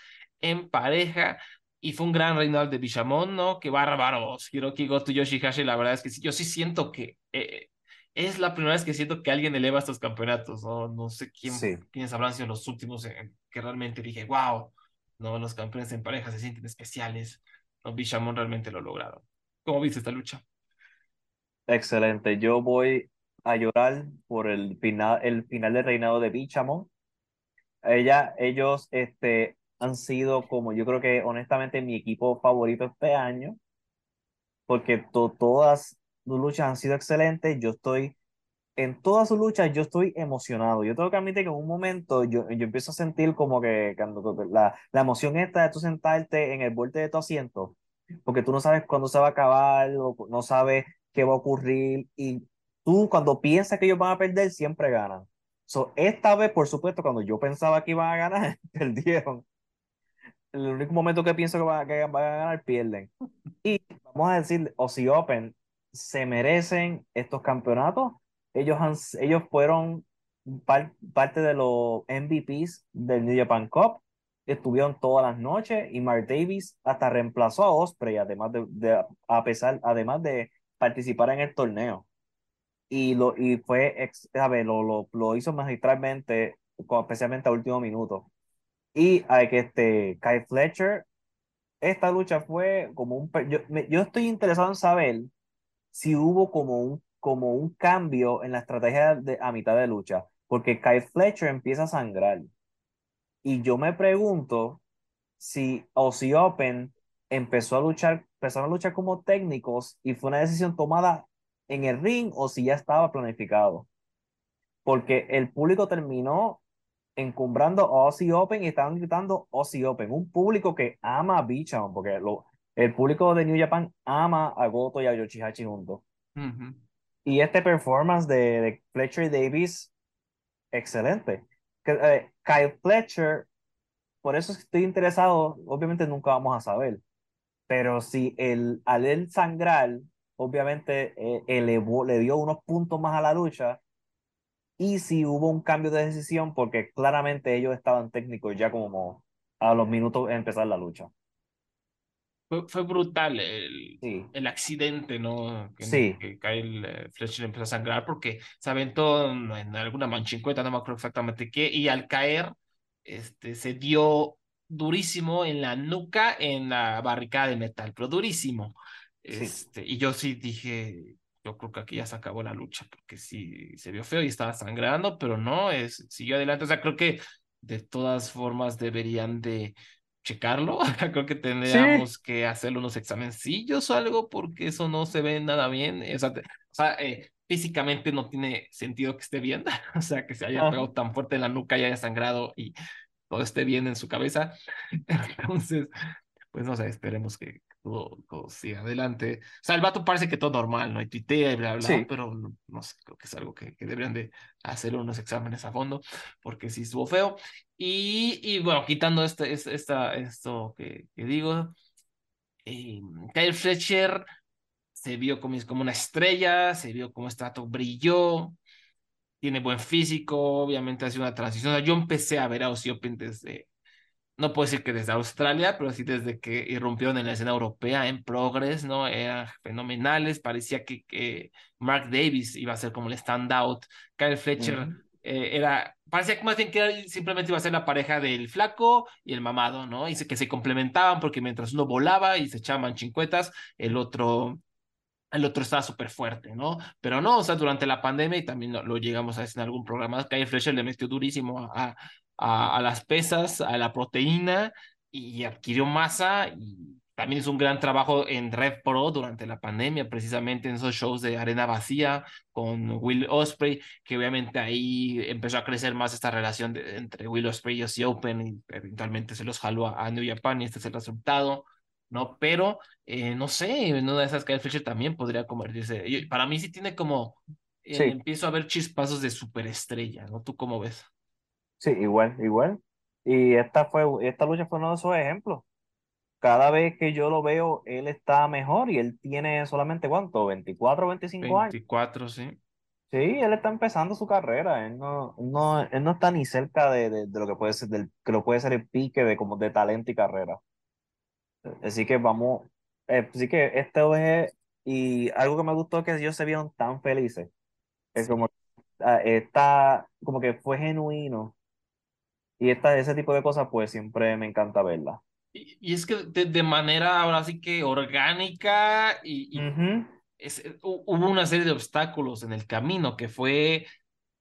en pareja. Y fue un gran reinado de Bishamon, ¿no? Qué bárbaros. Hiroki Goto y Yoshihashi, la verdad es que sí, yo sí siento que eh, es la primera vez que siento que alguien eleva estos campeonatos, ¿no? No sé quién, quiénes habrán sido los últimos que realmente dije, wow, ¿no? Los campeones en pareja se sienten especiales. Bichamon realmente lo lograron. ¿Cómo viste esta lucha? Excelente. Yo voy a llorar por el final, el final del reinado de Bichamon. Ella, ellos este, han sido como yo creo que honestamente mi equipo favorito este año, porque todas sus luchas han sido excelentes. Yo estoy en todas sus luchas yo estoy emocionado. Yo tengo que admitir que en un momento yo, yo empiezo a sentir como que cuando, la, la emoción esta de tú sentarte en el borde de tu asiento, porque tú no sabes cuándo se va a acabar, o no sabes qué va a ocurrir, y tú cuando piensas que ellos van a perder, siempre ganan. So, esta vez, por supuesto, cuando yo pensaba que iban a ganar, perdieron. El único momento que pienso que van, que van a ganar, pierden. Y vamos a decir, Ozzy Open se merecen estos campeonatos ellos, han, ellos fueron parte de los MVPs del New Japan Cup. Estuvieron todas las noches y Mark Davis hasta reemplazó a Osprey, además de, a pesar, además de participar en el torneo. Y, lo, y fue, a ver, lo, lo, lo hizo magistralmente, especialmente a último minuto. Y hay que este, Kai Fletcher, esta lucha fue como un... Yo, yo estoy interesado en saber si hubo como un como un cambio en la estrategia a mitad de lucha, porque Kyle Fletcher empieza a sangrar. Y yo me pregunto si Ozzy Open empezó a luchar, empezaron a luchar como técnicos y fue una decisión tomada en el ring o si ya estaba planificado. Porque el público terminó encumbrando a Ozzy Open y estaban gritando Ozzy Open. Un público que ama a Bichon, porque lo, el público de New Japan ama a Goto y a Yoshihachi juntos. Y este performance de, de Fletcher Davis, excelente. Eh, Kyle Fletcher, por eso estoy interesado, obviamente nunca vamos a saber, pero si el, al él sangrar, obviamente eh, elevó, le dio unos puntos más a la lucha, y si hubo un cambio de decisión, porque claramente ellos estaban técnicos ya como a los minutos de empezar la lucha fue, brutal el, el accidente, ¿no? Que, sí. que Kyle eh, Fletcher empezó a sangrar porque se aventó en alguna manchincueta, no me acuerdo exactamente qué, y al caer, este, se dio durísimo en la nuca, en la barricada de metal, pero durísimo. Este, Y yo sí dije, yo creo que aquí ya se acabó la lucha, porque sí se vio feo y estaba sangrando, pero no, es, siguió adelante. O sea, creo que de todas formas deberían de checarlo. creo que tendríamos que hacerle unos examencillos o algo, porque eso no se ve nada bien. O sea, o sea eh, físicamente no tiene sentido que esté bien. o sea, que se haya pegado tan fuerte en la nuca y haya sangrado y todo esté bien en su cabeza. Entonces, pues no sé, esperemos que todo, siga adelante. O sea, el vato parece que todo normal, ¿no? Y tuitea y bla, bla, pero no, sé, creo que es algo que, que, deberían de hacer unos exámenes a fondo, porque sí estuvo feo. Y, y bueno, quitando este, este, esta, esto que, que digo, eh, Kyle Fletcher se vio como, como una estrella, se vio como este vato brilló, tiene buen físico, obviamente hace una transición. O sea, yo empecé a ver a Ozzy desde no puedo decir que desde Australia, pero sí desde que irrumpieron en la escena europea en Progress, ¿no? Eran fenomenales, parecía que, que Mark Davis iba a ser como el standout, Kyle Fletcher eh, era, parecía que más bien que simplemente iba a ser la pareja del flaco y el mamado, ¿no? Y que se complementaban porque mientras uno volaba y se echaban chincuetas, el otro el otro estaba súper fuerte, ¿no? Pero no, o sea, durante la pandemia, y también lo, llegamos a decir en algún programa, Kyle Fletcher le metió durísimo a, a, las pesas, a la proteína y adquirió masa y también hizo un gran trabajo en Red Pro durante la pandemia, precisamente en esos shows de arena vacía con Will Osprey, que obviamente ahí empezó a crecer más esta relación entre Will Osprey y Ozzy Open y eventualmente se los jaló a, New Japan y este es el resultado. ¿no? Pero, eh, no sé, en una de esas Kyle Fisher también podría convertirse. para mí sí tiene como, eh, empiezo a ver chispazos de superestrella, ¿no? ¿Tú cómo ves? Sí, igual, igual. Y esta fue, esta lucha fue uno de esos ejemplos. Cada vez que yo lo veo, él está mejor y él tiene solamente cuánto, 24, 25 años. 24, sí. Sí, él está empezando su carrera. Él no, no, él no está ni cerca de, de, de, lo que puede ser, del, que lo puede ser el pique de, como de talento y carrera. Así que vamos, eh, así que esto es, y algo que me gustó es que ellos se vieron tan felices. Es como, ah, está, como que fue genuino y esta, ese tipo de cosas, pues siempre me encanta verla. Y, es que de, manera ahora sí que orgánica y, es, hubo una serie de obstáculos en el camino que fue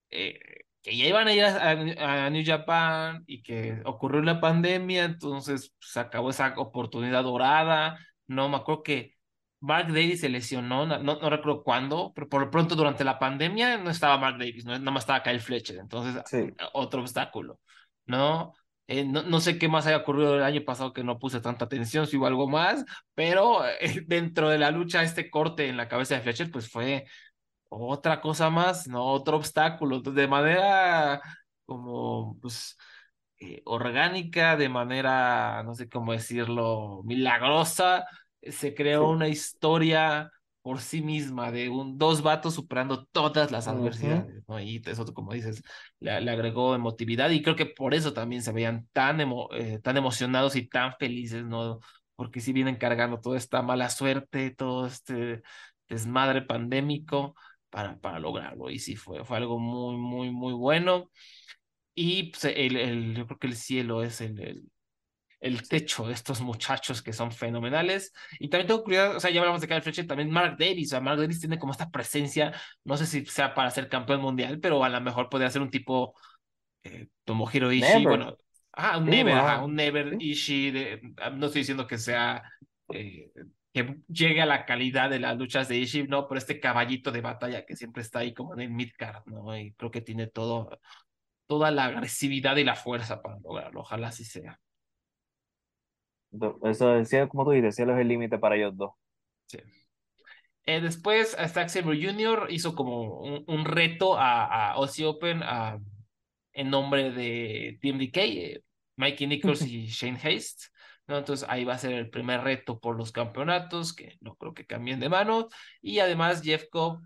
eh, que ya iban a ir a, New Japan y que ocurrió la pandemia, entonces se acabó esa oportunidad dorada. No me acuerdo que Mark Davis se lesionó, no, no, recuerdo cuándo, pero por lo pronto durante la pandemia no estaba Mark Davis, no, nada más estaba Kyle Fletcher, entonces otro obstáculo. ¿No? Eh, ¿no? no, sé qué más haya ocurrido el año pasado que no puse tanta atención, si hubo algo más, pero eh, dentro de la lucha, este corte en la cabeza de Fletcher, pues fue otra cosa más, ¿no? Otro obstáculo, de manera como, pues, eh, orgánica, de manera, no sé cómo decirlo, milagrosa, se creó una historia por sí misma, de un, dos vatos superando todas las adversidades, ¿no? Y eso, como dices, le, agregó emotividad y creo que por eso también se veían tan, eh, tan emocionados y tan felices, ¿no? Porque si vienen cargando toda esta mala suerte, todo este desmadre pandémico para, para lograrlo. Y sí, fue, fue algo muy, muy, muy bueno. Y pues, el, el, yo creo que el cielo es el, el el techo de estos muchachos que son fenomenales. Y también tengo curiosidad, o sea, ya hablamos de Kyle Fletcher, también Mark Davis, o sea, Mark Davis tiene como esta presencia, no sé si sea para ser campeón mundial, pero a lo mejor podría ser un tipo eh, Tomohiro Ishii, bueno, ah, un Never, un Never Ishii, de, ah, no estoy diciendo que sea... Eh, que llegue a la calidad de las luchas de Ishii, no, pero este caballito de batalla que siempre está ahí como en el midcard, ¿no? Y creo que tiene todo, toda la agresividad y la fuerza para lograrlo, ojalá así sea. Eso decía, como tú dices, cielo es el límite para ellos dos. Sí. Eh, después, Zack Sabre Jr. hizo como un, reto a, a Aussie Open en nombre de TMDK, eh, Mikey Nichols y Shane Haste. ¿no? Entonces ahí va a ser el primer reto por los campeonatos, que no creo que cambien de mano. Y además Jeff Cobb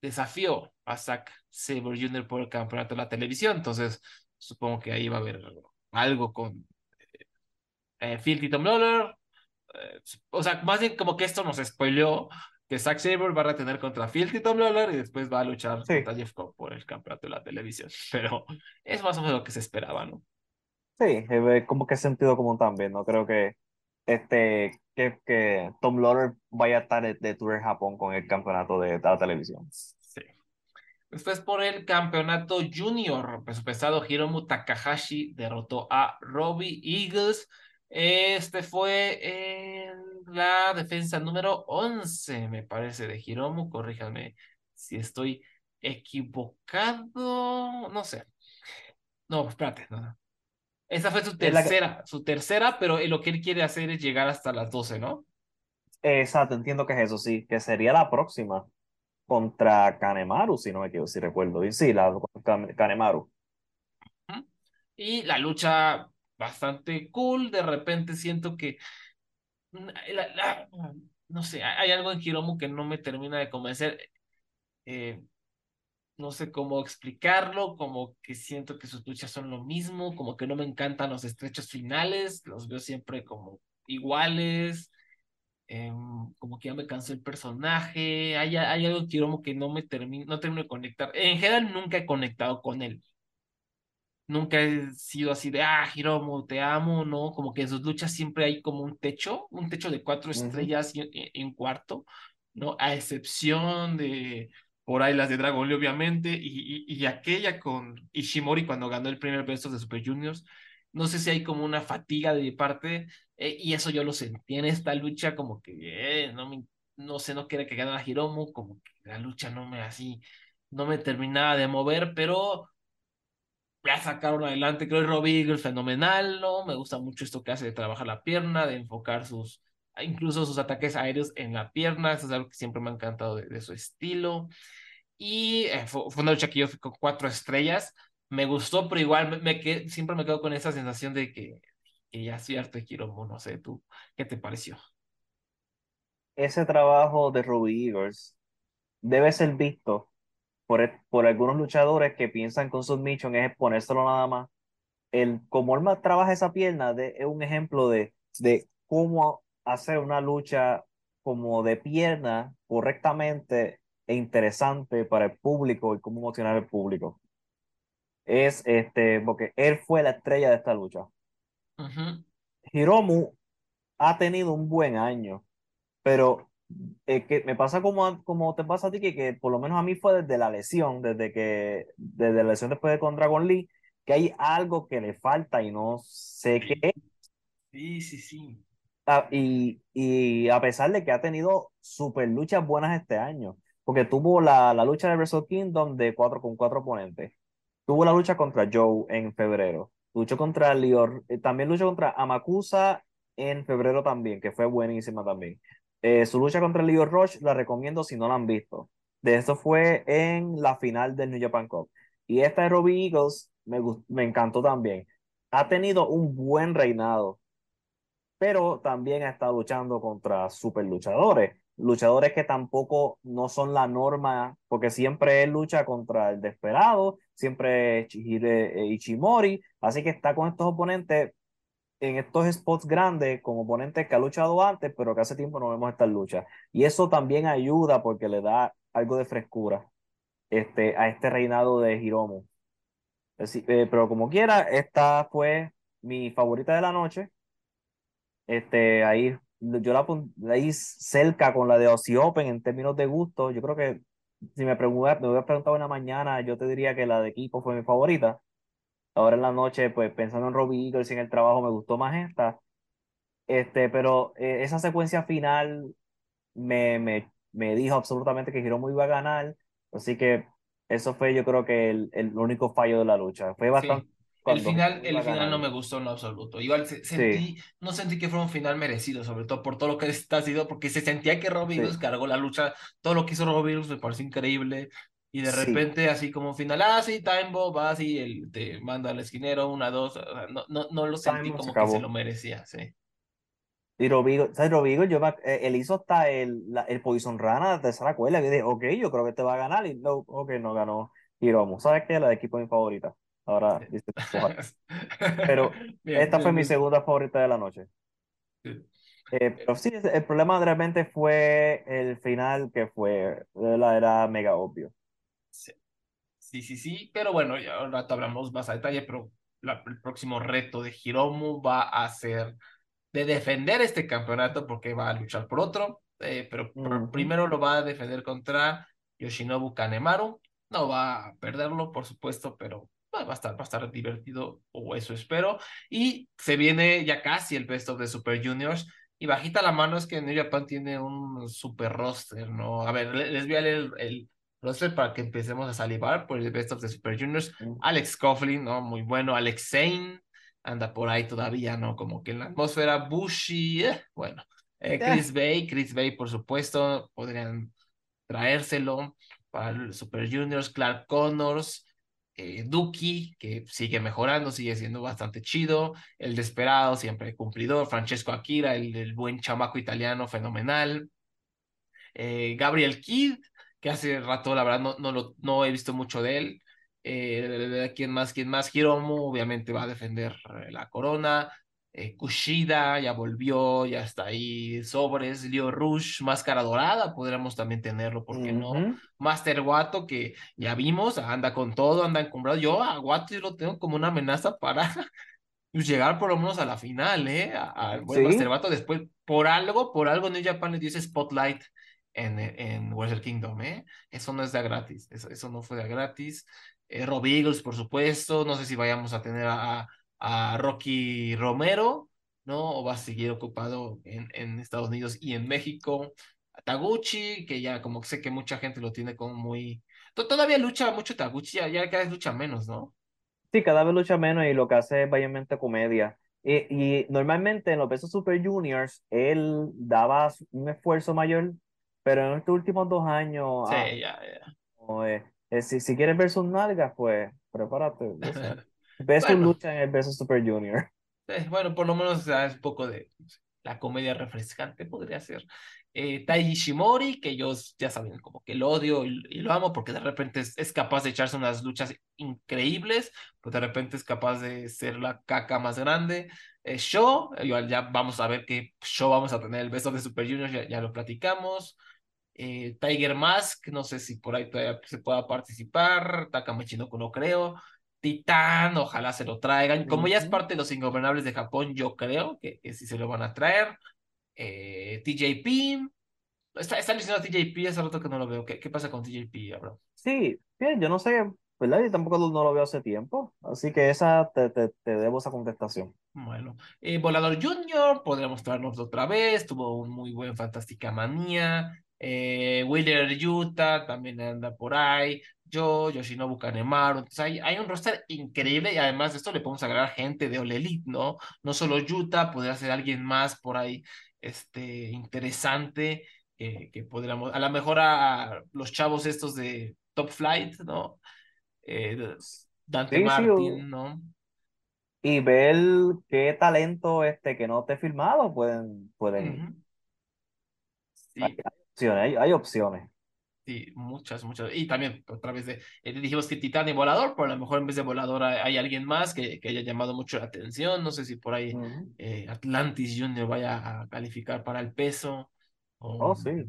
desafió a Zack Sabre Jr. por el campeonato de la televisión. Entonces supongo que ahí va a haber algo con eh, Phil Tito eh, o sea, más bien como que esto nos spoileó que Zack Sabre va a retener contra Phil Tito y después va a luchar contra Jeff Cobb por el campeonato de la televisión. Pero es más o menos lo que se esperaba, ¿no? Sí, como que sentido común también, no creo que este, que, que Tom Lawler vaya a estar de, de tour en Japón con el campeonato de, de la televisión. Sí. Después por el campeonato junior, peso pesado, Hiromu Takahashi derrotó a Robbie Eagles. Este fue en la defensa número 11, me parece, de Hiromu. Corríjame si estoy equivocado. No sé. No, espérate, no, no. Esa fue su que- tercera, su tercera, pero lo que él quiere hacer es llegar hasta las 12, ¿no? Exacto, entiendo que es eso, sí, que sería la próxima contra Kanemaru, si no me equivoco, si recuerdo bien. Sí, la Kanemaru. Y la lucha bastante cool. De repente siento que mm, no sé, hay hay algo en Hiromu que no me termina de convencer. Eh, no sé cómo explicarlo, como que siento que sus luchas son lo mismo, como que no me encantan los estrechos finales, los veo siempre como iguales. em, como que ya me cansó el personaje, hay, hay algo en Hiromu que no me termino, no termino de conectar. En general nunca he conectado con él. Nunca he sido así de, ah, Hiromu, te amo, ¿no? Como que en sus luchas siempre hay como un techo, un techo de cuatro Ujú. estrellas y, un cuarto, ¿no? A excepción de, por ahí las de Dragon Ball, obviamente, y, y, y aquella con Ishimori cuando ganó el primer Best of de Super Juniors. No sé si hay como una fatiga de mi parte, eh, y eso yo lo sentí en esta lucha, como que, eh, no me, no sé, no quiere que ganara Hiromu, como que la lucha no me así, no me terminaba de mover, pero la sacaron adelante. Creo que Robbie Eagles fenomenal, ¿no? Me gusta mucho esto que hace de trabajar la pierna, de enfocar sus, incluso sus ataques aéreos en la pierna. Eso es algo que siempre me ha encantado de, de su estilo. Y eh, fue, fue una lucha que yo fui con cuatro estrellas. Me gustó, pero igual me, me quedé- siempre me quedo con esa sensación de que, que ya estoy harto de Hiromu. No sé, tú, ¿qué te pareció? Ese trabajo de Robbie Eagles debe ser visto por, el- por algunos luchadores que piensan con submission es ponérselo nada más. El, como él más trabaja esa pierna, de, es un ejemplo de, de cómo hacer una lucha como de pierna correctamente e interesante para el público y cómo emocionar al público. Es este, porque él fue la estrella de esta lucha. Ujú. Hiromu ha tenido un buen año, pero eh, que me pasa como, como te pasa a ti, que, que por lo menos a mí fue desde la lesión, desde que, desde la lesión después de con Dragon Lee, que hay algo que le falta y no sé qué. Sí, sí, sí. Ah, y, y a pesar de que ha tenido super luchas buenas este año, porque tuvo la, la lucha de Wrestle Kingdom de cuatro con cuatro oponentes, tuvo la lucha contra Joe en febrero, luchó contra Lior, eh, también luchó contra Amakusa en febrero también, que fue buenísima también. Eh, su lucha contra Leo Rush la recomiendo si no la han visto. De esto fue en la final del New Japan Cup. Y esta de Robbie Eagles me, me encantó también. Ha tenido un buen reinado pero también ha estado luchando contra super luchadores, luchadores que tampoco no son la norma, porque siempre él lucha contra el Desperado, siempre eh, Ichimori, así que está con estos oponentes en estos spots grandes, con oponentes que ha luchado antes, pero que hace tiempo no vemos estas luchas. Y eso también ayuda porque le da algo de frescura este, a este reinado de Hiromu. Así- eh, pero como quiera, esta fue mi favorita de la noche. Este, ahí yo la pon- ahí cerca con la de Aussie Open en términos de gusto. Yo creo que si me preguntas, me hubiera preguntado en la mañana, yo te diría que la de equipo fue mi favorita. Ahora en la noche, pues pensando en Robbie Eagles y en el trabajo, me gustó más esta. Este, pero eh, esa secuencia final me, me, me dijo absolutamente que Hiromu iba a ganar. Así que eso fue, yo creo que el, el único fallo de la lucha. Fue bastante. Sí. El final, el final no me gustó en lo absoluto. Igual se- sentí, no sentí que fuera un final merecido, sobre todo por todo lo que está sido, porque se sentía que Robbie Sí. Cargó la lucha, todo lo que hizo Robbie me pareció increíble. Y de Sí. repente, así como final, ah, sí, Time Bomb, ah, sí, él te manda al esquinero, una, dos, o sea, no, no, no lo sentí Time Bomb se como que se lo merecía, sí. Y Robigo, ¿sabes? Robigo, yo me eh, él hizo hasta el, la- el Poison Rana de tercera cuerda. Yo dije, ok, yo creo que te va a ganar. Y no, ok, no ganó Hiromu. ¿Sabes qué? La de equipo es mi favorita. Ahora, Sí. dice. Pero Bien, esta fue bien, mi bien. segunda favorita de la noche. Sí. Eh, pero sí, el problema realmente fue el final, que fue, de verdad, era mega obvio. Sí, sí, sí, pero bueno, ya ahora te hablamos más a detalle, pero la- el próximo reto de Hiromu va a ser de defender este campeonato porque va a luchar por otro, eh, pero primero lo va a defender contra Yoshinobu Kanemaru. No va a perderlo, por supuesto, pero va a estar, va a estar divertido, o eso espero. Y se viene ya casi el Best of the Super Juniors. Y bajita la mano es que New Japan tiene un super roster, ¿no? A ver, les voy a leer el, roster para que empecemos a salivar por el Best of the Super Juniors. Alex Coughlin, ¿no? Muy bueno. Alex Zane anda por ahí todavía, ¿no? Como que en la atmósfera Bushy, eh, bueno. Eh, Chris Bay, Chris Bay, por supuesto, podrían traérselo para el Super Juniors. Clark Connors, eh, Duki, que sigue mejorando, sigue siendo bastante chido, el desesperado, siempre cumplidor, Francesco Akira, el, buen chamaco italiano fenomenal, eh, Gabriel Kidd, que hace rato la verdad no, no, lo, no he visto mucho de él, eh, ¿quién más? ¿Quién más? Hiromu obviamente va a defender la corona, eh, Kushida ya volvió, ya está ahí, Sobres, Leo Rush, Máscara Dorada, podríamos también tenerlo, ¿por qué no? Master Guato, que ya vimos, anda con todo, anda encumbrado. Yo a Guato yo lo tengo como una amenaza para llegar por lo menos a la final, ¿eh? Al buen Master Guato, después, por algo, por algo New Japan le dice Spotlight en, en Wrestle Kingdom, ¿eh? Eso no es de gratis, eso, eso no fue de gratis. Eh, Rob Eagles, por supuesto, no sé si vayamos a tener a a Rocky Romero, ¿no? O va a seguir ocupado en, en Estados Unidos y en México. A Taguchi, que ya como sé que mucha gente lo tiene como muy... Todavía lucha mucho Taguchi, ya, ya cada vez lucha menos, ¿no? Sí, cada vez lucha menos y lo que hace es mayormente comedia. Y, y, normalmente en los pesos Super Juniors él daba un esfuerzo mayor, pero en estos últimos dos años... Sí, ah, ya, ya. Eh, eh, si, si quieres ver sus nalgas, pues prepárate. Ves lucha en el Beso Super Junior. Eh, bueno, por lo menos es un poco de la comedia refrescante, podría ser. Eh, Tai Ishimori, que ellos ya saben, como que lo odio y, lo amo porque de repente es, capaz de echarse unas luchas increíbles, pues de repente es capaz de ser la caca más grande. Eh, Show, ya vamos a ver qué show vamos a tener el beso de Super Junior, ya, ya lo platicamos. Eh, Tiger Mask, no sé si por ahí todavía se pueda participar. Takamachino, no creo. Titán, ojalá se lo traigan. Como ya es parte de los ingobernables de Japón, yo creo que, sí se lo van a traer. Eh, TJP. Está, está diciendo TJP hace rato que no lo veo. ¿Qué, qué pasa con TJP, bro? Sí, bien, yo no sé, ¿verdad? Yo tampoco no lo veo hace tiempo. Así que esa te, te, debo esa contestación. Bueno, eh, Volador Junior, podríamos traernos otra vez. Tuvo un muy buen Fantástica Manía. Eh, Wheeler Utah también anda por ahí yo, Yoshinobu Kanemaru. Entonces hay, hay un roster increíble y además de esto le podemos agregar gente de Ole Elite, ¿no? No solo Yuta, podría ser alguien más por ahí este, interesante que podríamos, a lo mejor a, los chavos estos de Top Flight, ¿no? Eh, Dante Martin, ¿no? Y ver qué talento este que no te he filmado pueden, pueden. sí. Hay, opciones, hay, hay opciones. Sí, muchas, muchas. Y también otra vez de, eh, dijimos que Titán y Volador, pero a lo mejor en vez de Volador hay, alguien más que, que, haya llamado mucho la atención. No sé si por ahí eh, Atlantis Junior vaya a calificar para el peso. O, oh, sí.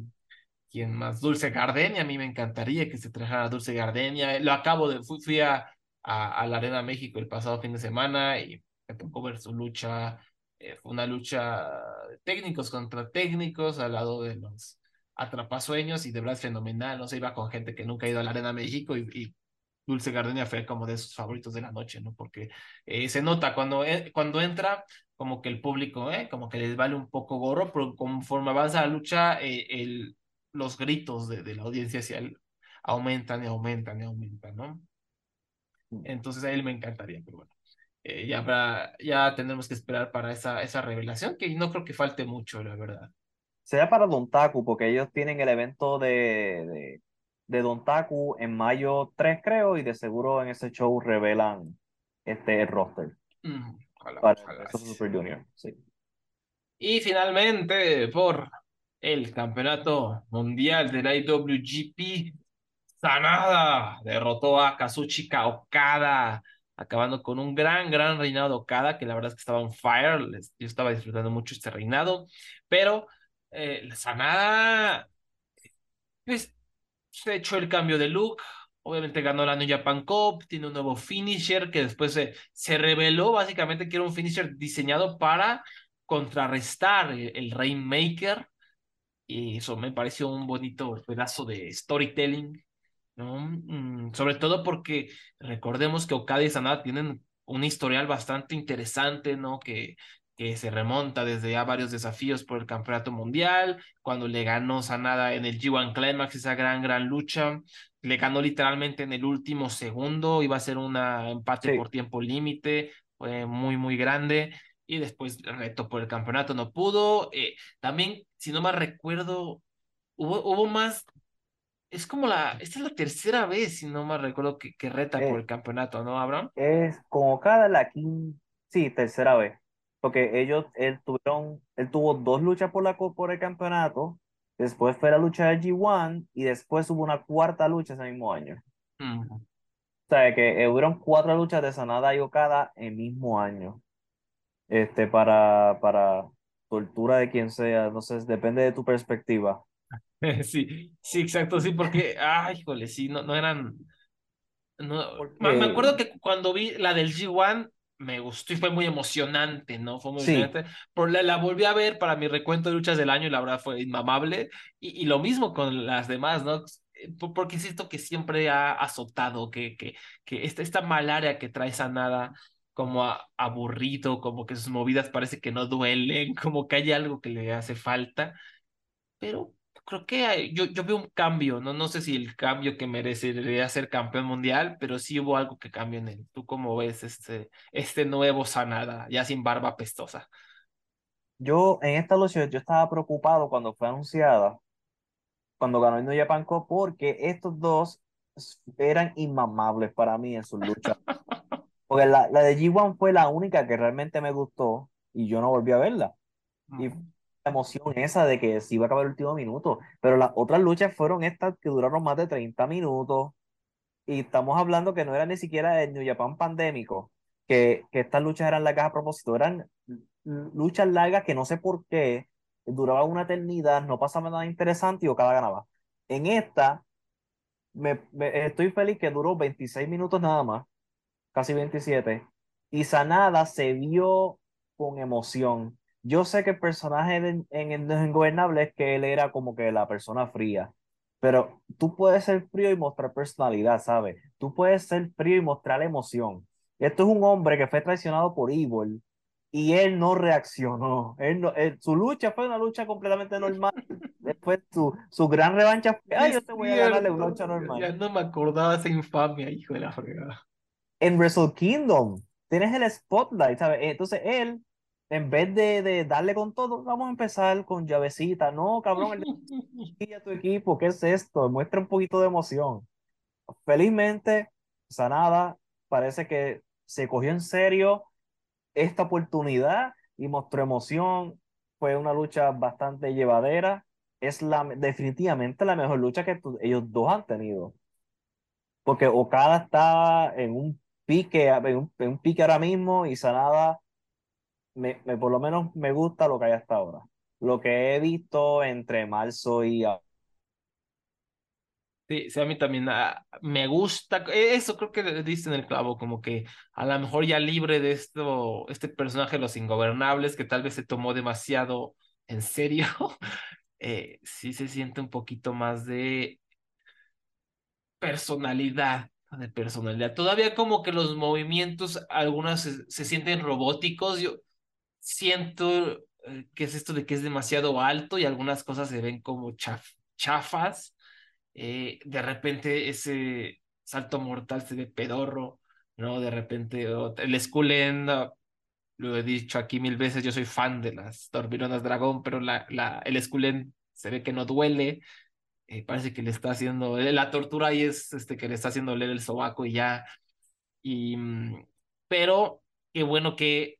¿Quién más? Dulce Gardenia, a mí me encantaría que se trajera Dulce Gardenia. Lo acabo de, fui, a, a, la Arena México el pasado fin de semana y me tocó ver su lucha. Eh, fue una lucha técnicos contra técnicos al lado de los atrapasueños y de verdad es fenomenal, no se iba con gente que nunca ha ido a la Arena México y, Dulce Gardenia fue como de sus favoritos de la noche, ¿no? Porque eh, se nota cuando, eh, cuando entra, como que el público, ¿eh? Como que les vale un poco gorro, pero conforme avanza la lucha, eh, el, los gritos de, de la audiencia hacia él aumentan y aumentan y aumentan, ¿no? Mm. Entonces a él me encantaría, pero bueno. ya, para, ya tendremos que esperar para esa, esa revelación, que no creo que falte mucho, la verdad sea para Don Taku, porque ellos tienen el evento de, de, de Don Taku en mayo 3, creo, y de seguro en ese show revelan este el roster. Mm, ojalá, para Super Junior, sí. Y finalmente, por el campeonato mundial de la IWGP, Sanada derrotó a Kazuchika Okada, acabando con un gran, gran reinado de Okada, que la verdad es que estaba on fire. Yo estaba disfrutando mucho este reinado, pero eh, Sanada, pues, se echó el cambio de look. Obviamente ganó la New Japan Cup, tiene un nuevo finisher que después se, se reveló básicamente que era un finisher diseñado para contrarrestar el, Rainmaker. Y eso me pareció un bonito pedazo de storytelling, ¿no? Mm, sobre todo porque recordemos que Okada y Sanada tienen un historial bastante interesante, ¿no? Que, que se remonta desde ya varios desafíos por el campeonato mundial, cuando le ganó Sanada en el G1 Climax, esa gran, gran lucha, le ganó literalmente en el último segundo, iba a ser un empate por tiempo límite, fue muy, muy grande, y después reto por el campeonato no pudo. Eh, también, si no me recuerdo, hubo, hubo más es como la, esta es la tercera vez, si no me recuerdo, que, que reta por eh, el campeonato, ¿no, Abraham? Es como cada la quinta, sí, tercera vez, porque ellos, él tuvieron, él tuvo dos luchas por, la, por el campeonato, después fue la lucha de G1 y después hubo una cuarta lucha ese mismo año. O sea, que eh, hubieron cuatro luchas de Sanada y Okada el mismo año. Este, para, para tortura de quien sea, no sé, depende de tu perspectiva. Sí, sí, exacto, sí, porque, ay, híjole, sí, no, no eran. No, me acuerdo que cuando vi la del G1 me gustó y fue muy emocionante, ¿no? Fue muy emocionante. Por la, la, volví a ver para mi recuento de luchas del año y la verdad fue inmamable. Y, y lo mismo con las demás, ¿no? Porque insisto que siempre ha azotado, que, que, que esta, esta malaria que trae Sanada como aburrido, como que sus movidas parece que no duelen, como que hay algo que le hace falta. Pero creo que yo, yo veo un cambio, ¿no? No sé si el cambio que merecería ser campeón mundial, pero sí hubo algo que cambió en él. ¿Tú cómo ves este, este nuevo Sanada, ya sin barba pestosa? Yo en esta lucha yo estaba preocupado cuando fue anunciada, cuando ganó el New Japan Cup, porque estos dos eran inmamables para mí en su lucha. Porque la, la de G1 fue la única que realmente me gustó y yo no volví a verla. Y emoción esa de que se iba a acabar el último minuto, pero las otras luchas fueron estas que duraron más de 30 minutos y estamos hablando que no era ni siquiera el New Japan pandémico, que, que estas luchas eran largas a propósito, eran luchas largas que no sé por qué duraban una eternidad, no pasaba nada interesante y cada ganaba. En esta, me, estoy feliz que duró 26 minutos nada más, casi 27, y Sanada se vio con emoción yo sé que el personaje en, en Los Ingobernables es que él era como que la persona fría, pero tú puedes ser frío y mostrar personalidad, ¿sabes? Tú puedes ser frío y mostrar emoción. Esto es un hombre que fue traicionado por Evil y él no reaccionó. Él no, su lucha fue una lucha completamente normal. Después su, su gran revancha fue, ay, yo te voy a ganarle una lucha normal. Ya no me acordaba esa infamia, hijo de la fregada. En Wrestle Kingdom tienes el spotlight, ¿sabes? Entonces él en vez de, de, darle con todo, vamos a empezar con llavecita. No, cabrón, el a tu equipo, ¿qué es esto? Muestra un poquito de emoción. Felizmente, Sanada parece que se cogió en serio esta oportunidad y mostró emoción. Fue una lucha bastante llevadera. Es la, definitivamente la mejor lucha que ellos dos han tenido. Porque Okada está en un pique, en un, en un pique ahora mismo y Sanada me, por lo menos me gusta lo que hay hasta ahora. Lo que he visto entre marzo y... Sí, sí, a mí también ah, me gusta, e, eso creo que diste en el clavo, como que a lo mejor ya libre de esto, este personaje de los ingobernables, que tal vez se tomó demasiado en serio, eh, sí se siente un poquito más de personalidad, de personalidad. Todavía como que los movimientos, algunos se, sienten robóticos, siento eh, que es esto de que es demasiado alto y algunas cosas se ven como chafas. Eh, de repente ese salto mortal se ve pedorro, ¿no? De repente el Skull lo he dicho aquí mil veces, yo soy fan de las Dormironas Dragón, pero la, la, el Skull se ve que no duele. Eh, parece que le está haciendo, la tortura ahí es este, que le está haciendo leer el sobaco y ya. Y, mm, pero qué bueno que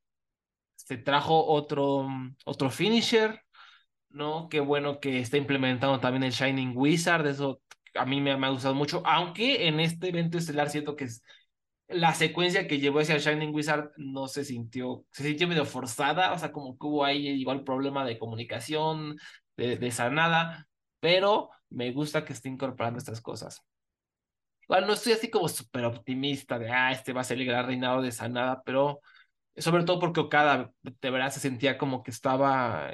se trajo otro, otro finisher, ¿no? Qué bueno que está implementando también el Shining Wizard, eso a mí me, ha gustado mucho, aunque en este evento estelar siento que es la secuencia que llevó hacia Shining Wizard no se sintió, se sintió medio forzada, o sea, como que hubo ahí igual problema de comunicación, de, de sanada, pero me gusta que esté incorporando estas cosas. Igual no estoy así como súper optimista de, ah, este va a ser el gran reinado de sanada, pero sobre todo porque Okada de verdad se sentía como que estaba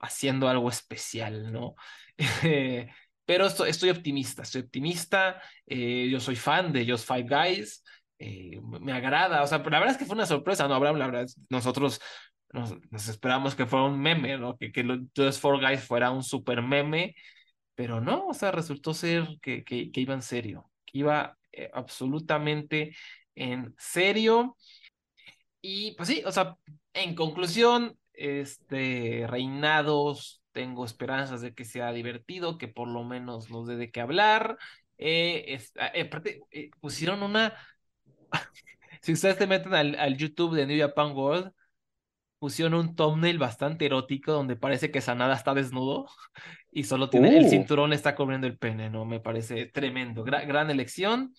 haciendo algo especial, ¿no? pero estoy, optimista, estoy optimista, eh, yo soy fan de Just Five Guys, eh, me agrada, o sea, la verdad es que fue una sorpresa, ¿no, Abraham? La verdad, nosotros nos, esperamos que fuera un meme, ¿no? Que, que Just Four Guys fuera un super meme, pero no, o sea, resultó ser que, que, iba en serio, que iba eh, absolutamente en serio. Y pues sí, o sea, en conclusión, este, reinados, tengo esperanzas de que sea divertido, que por lo menos nos dé de qué hablar. Eh, ah, eh, pusieron una, si ustedes se meten al, al, YouTube de New Japan World, pusieron un thumbnail bastante erótico donde parece que Sanada está desnudo y solo tiene el uh. cinturón está cubriendo el pene, ¿no? Me parece tremendo. gran elección.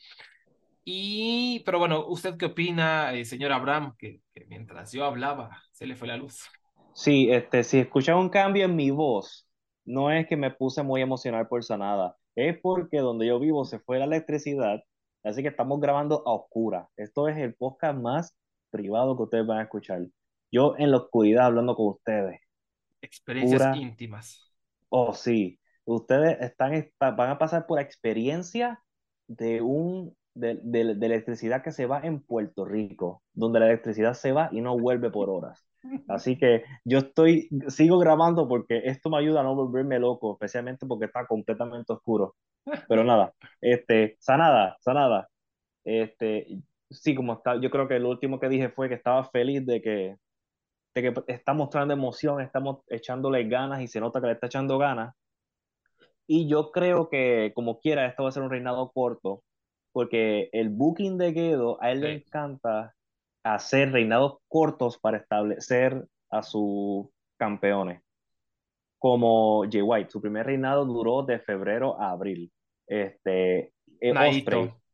Y, pero bueno, ¿usted qué opina, eh, señor Abraham? Que, mientras yo hablaba, se le fue la luz. Sí, este, si escuchan un cambio en mi voz, no es que me puse muy emocional por Sanada, es porque donde yo vivo se fue la electricidad, así que estamos grabando a oscura. Esto es el podcast más privado que ustedes van a escuchar. Yo en la oscuridad hablando con ustedes. Experiencias íntimas. Oh, sí. Ustedes están, van a pasar por experiencia de un de, de, electricidad que se va en Puerto Rico, donde la electricidad se va y no vuelve por horas. Así que yo estoy, sigo grabando porque esto me ayuda a no volverme loco, especialmente porque está completamente oscuro. Pero nada, este, sanada, sanada. Este, sí, como está, yo creo que lo último que dije fue que estaba feliz de que que está mostrando emoción, estamos echándole ganas y se nota que le está echando ganas. Y yo creo que, como quiera, esto va a ser un reinado corto, porque el booking de Gedo, a él le encanta hacer reinados cortos para establecer a sus campeones. Como Jay White, su primer reinado duró de febrero a abril. Este, eh,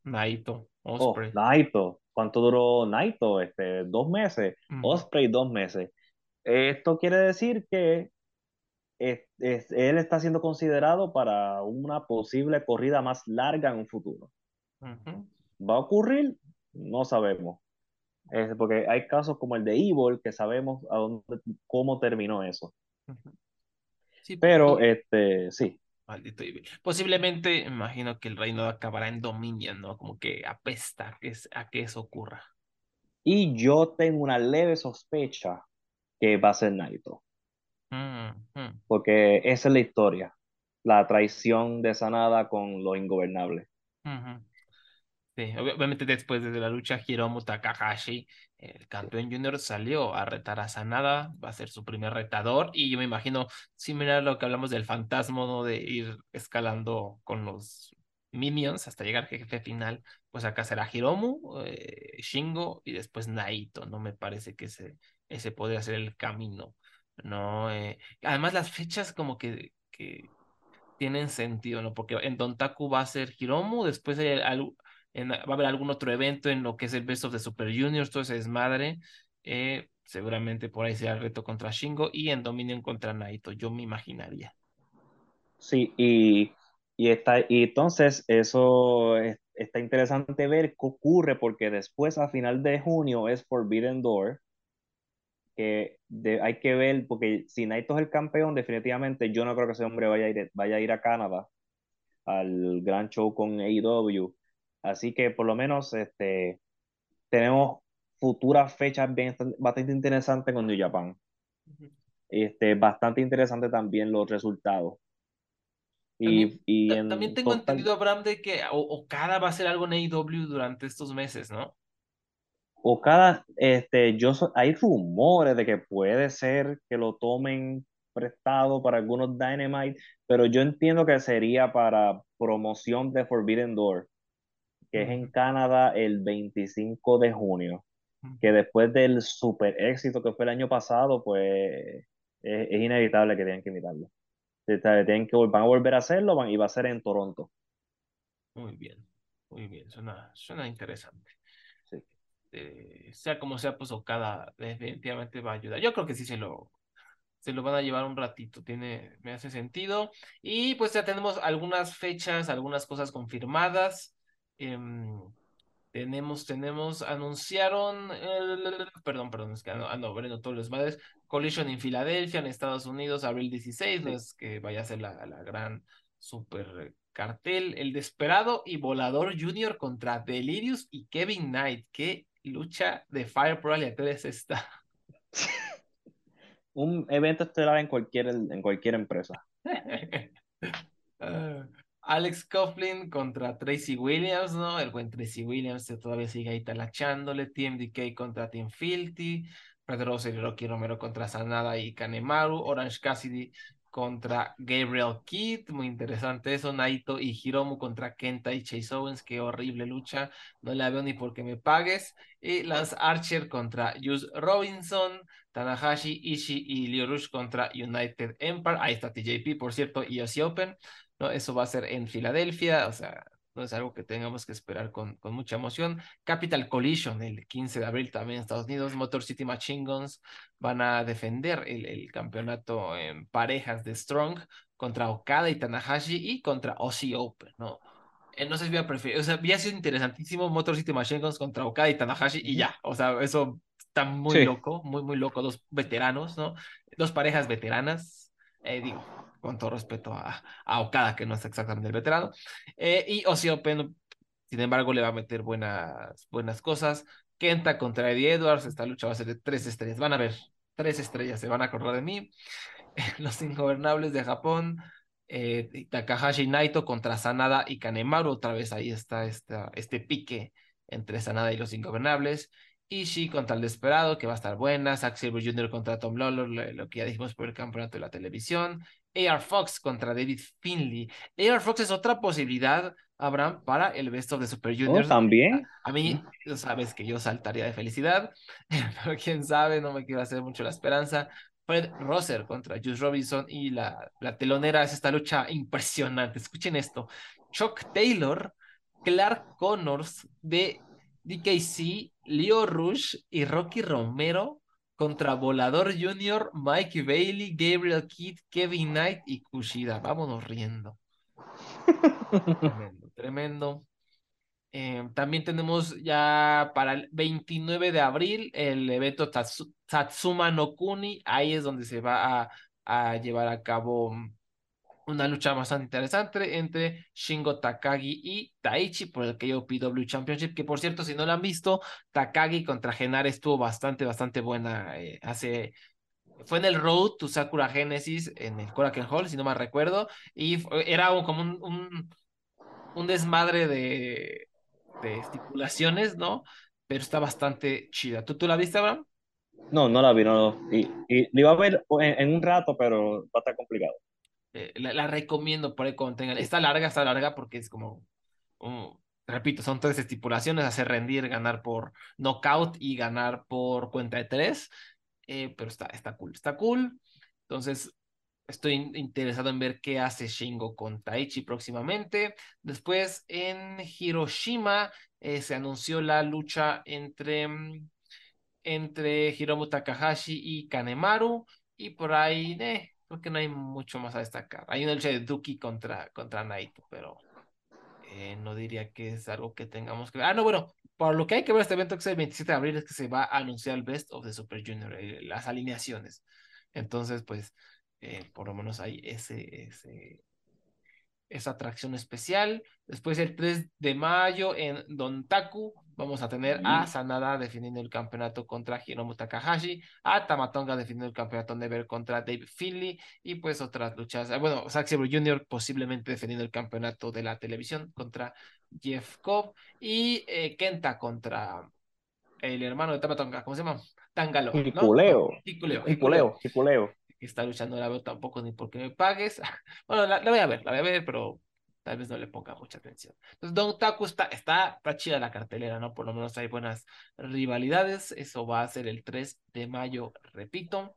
Naito, oh, Naito, ¿Cuánto duró Naito? Este, dos meses. Osprey, dos meses. Esto quiere decir que él está siendo considerado para una posible corrida más larga en un futuro. ¿Va a ocurrir? No sabemos. Es porque hay casos como el de Evil que sabemos a dónde, cómo terminó eso. sí, Pero, este, sí. Maldito Posiblemente, imagino que el reino acabará en Dominion, ¿no? Como que apesta a que eso ocurra. Y yo tengo una leve sospecha que va a ser Naito. Porque esa es la historia. La traición de Sanada con lo ingobernable. Sí, obviamente después de la lucha Hiromu Takahashi, el campeón junior salió a retar a Sanada, va a ser su primer retador y yo me imagino similar a lo que hablamos del fantasma, ¿no? De ir escalando con los minions hasta llegar al jefe final, pues acá será Hiromu, eh, Shingo y después Naito, ¿no? Me parece que ese, ese podría ser el camino, ¿no? Eh, además las fechas como que, que tienen sentido, ¿no? Porque en Dontaku va a ser Hiromu, después hay algo va a haber algún otro evento en lo que es el Best of the Super Juniors, todo ese desmadre. Eh, seguramente por ahí será el reto contra Shingo y en Dominion contra Naito, yo me imaginaría. Sí, y, y, está, y entonces eso está interesante ver qué ocurre porque después a final de junio es Forbidden Door, que hay que ver, porque si Naito es el campeón, definitivamente yo no creo que ese hombre vaya a ir, vaya a, ir a Canadá al gran show con AEW Así que por lo menos este, tenemos futuras fechas bien, bastante interesantes con New Japan. Este, bastante interesante también los resultados. Y, también, también tengo entendido, Abraham, de que Okada va a hacer algo en AEW durante estos meses, ¿no? Okada, este, yo hay rumores de que puede ser que lo tomen prestado para algunos Dynamite, pero yo entiendo que sería para promoción de Forbidden Door que es en Canadá el 25 de junio, que después del super éxito que fue el año pasado, pues es, inevitable que tengan que invitarlo. Tienen que, van a volver a hacerlo van, y va a ser en Toronto. Muy bien, muy bien, suena, suena interesante. Eh, sea como sea, pues Okada definitivamente va a ayudar. Yo creo que sí se lo, se lo van a llevar un ratito, tiene, me hace sentido. Y pues ya tenemos algunas fechas, algunas cosas confirmadas. Em, Tenemos, tenemos, anunciaron, el, perdón, perdón, es que ando, ando abriendo todos los madres, Collision en Filadelfia, en Estados Unidos, abril 16, no es que vaya a ser la, la gran super cartel, El Desperado y Volador Junior contra Delirious y Kevin Knight, qué lucha de Fire Pro aleatoria es esta. Un evento estelar en cualquier, en cualquier empresa. Alex Coughlin contra Tracy Williams, ¿no? El buen Tracy Williams todavía sigue ahí talachándole. TMDK contra Team Filthy. Rosser y Rocky Romero contra Sanada y Kanemaru. Orange Cassidy contra Gabriel Kidd, muy interesante eso, Naito y Hiromu contra Kenta y Chase Owens, qué horrible lucha, no la veo ni porque me pagues, y Lance Archer contra Juice Robinson, Tanahashi, Ishii y Leo Rush contra United Empire, ahí está TJP, por cierto, y Aussie Open, ¿no? Eso va a ser en Filadelfia, o sea, no es algo que tengamos que esperar con, con mucha emoción. Capital Collision, el 15 de abril también en Estados Unidos. Motor City Machine Guns van a defender el, el campeonato en parejas de Strong contra Okada y Tanahashi y contra Aussie Open, ¿no? Eh, no sé si voy a preferir, o sea, había sido interesantísimo Motor City Machine Guns contra Okada y Tanahashi y ya, o sea, eso está muy Sí. loco, muy, muy loco, dos veteranos, ¿no? Dos parejas veteranas, eh, digo, con todo respeto a, a Okada, que no es exactamente el veterano, eh, y Aussie Open, sin embargo, le va a meter buenas, buenas cosas. Kenta contra Eddie Edwards, esta lucha va a ser de tres estrellas, van a ver, tres estrellas, se van a acordar de mí. Los Ingobernables de Japón, eh, Takahashi Naito contra Sanada y Kanemaru, otra vez ahí está este pique entre Sanada y los Ingobernables. Ishii contra el Desperado, que va a estar buena. Zack Silver Jr. contra Tom Lawlor, lo, lo que ya dijimos por el campeonato de la televisión. AR Fox contra David Finley. AR Fox es otra posibilidad, Abraham, para el Best of the Super Oh, Juniors. también. A mí, tú sabes que yo saltaría de felicidad, pero quién sabe, no me quiero hacer mucho la esperanza. Fred Rosser contra Juice Robinson y la, la telonera es esta lucha impresionante. Escuchen esto. Chuck Taylor, Clark Connors de DKC, Leo Rush y Rocky Romero contra Volador Junior, Mike Bailey, Gabriel Kidd, Kevin Knight y Kushida. Vámonos riendo. Tremendo, tremendo. Eh, también tenemos ya para el 29 de abril el evento Tatsu- Tatsuma no Kuni. Ahí es donde se va a, a llevar a cabo mm, una lucha bastante interesante entre Shingo Takagi y Taichi por el KOPW Championship. Que por cierto, si no lo han visto, Takagi contra Genare estuvo bastante, bastante buena. eh, hace. Fue en el Road to Sakura Genesis en el Korakuen Hall, si no me recuerdo, y era como un, un, desmadre de, de estipulaciones, ¿no? Pero está bastante chida. ¿Tú, tú la viste, Abraham? No, no la vi, no. Y, y lo iba a ver en un rato, pero va a estar complicado. Eh, la, recomiendo por ahí cuando tengan. Está larga, está larga porque es como, um, repito, son tres estipulaciones, hacer rendir, ganar por knockout y ganar por cuenta de tres. Eh, pero está, está cool, está cool. Entonces, estoy in- interesado en ver qué hace Shingo con Taichi próximamente. Después, en Hiroshima, eh, se anunció la lucha entre, mm, entre Hiromu Takahashi y Kanemaru. Y por ahí, eh, creo que no hay mucho más a destacar. Hay una lucha de Duki contra, contra Naito, pero eh, no diría que es algo que tengamos que ver. Ah, no, bueno, por lo que hay que ver este evento que es el 27 de abril es que se va a anunciar el Best of the Super Junior, eh, las alineaciones. Entonces, pues, eh, por lo menos hay ese, ese, esa atracción especial. Después, el 3 de mayo en Dontaku, vamos a tener a Sanada defendiendo el campeonato contra Hiromu Takahashi, a Tamatonga defendiendo el campeonato Never contra Dave Finley y pues otras luchas. Ah, Bueno, Zack Sabre Jr. posiblemente defendiendo el campeonato de la televisión contra Jeff Cobb y eh, Kenta contra el hermano de Tamatonga, ¿cómo se llama? Tangalo. ¿no? Hikuleo. Hikuleo. Hikuleo, Hikuleo. que está luchando, no la veo tampoco ni porque me pagues. Bueno, la, la voy a ver, la voy a ver, pero tal vez no le ponga mucha atención. Entonces, Don Taku está, está, está chida la cartelera, ¿no? Por lo menos hay buenas rivalidades. Eso va a ser el 3 de mayo, repito.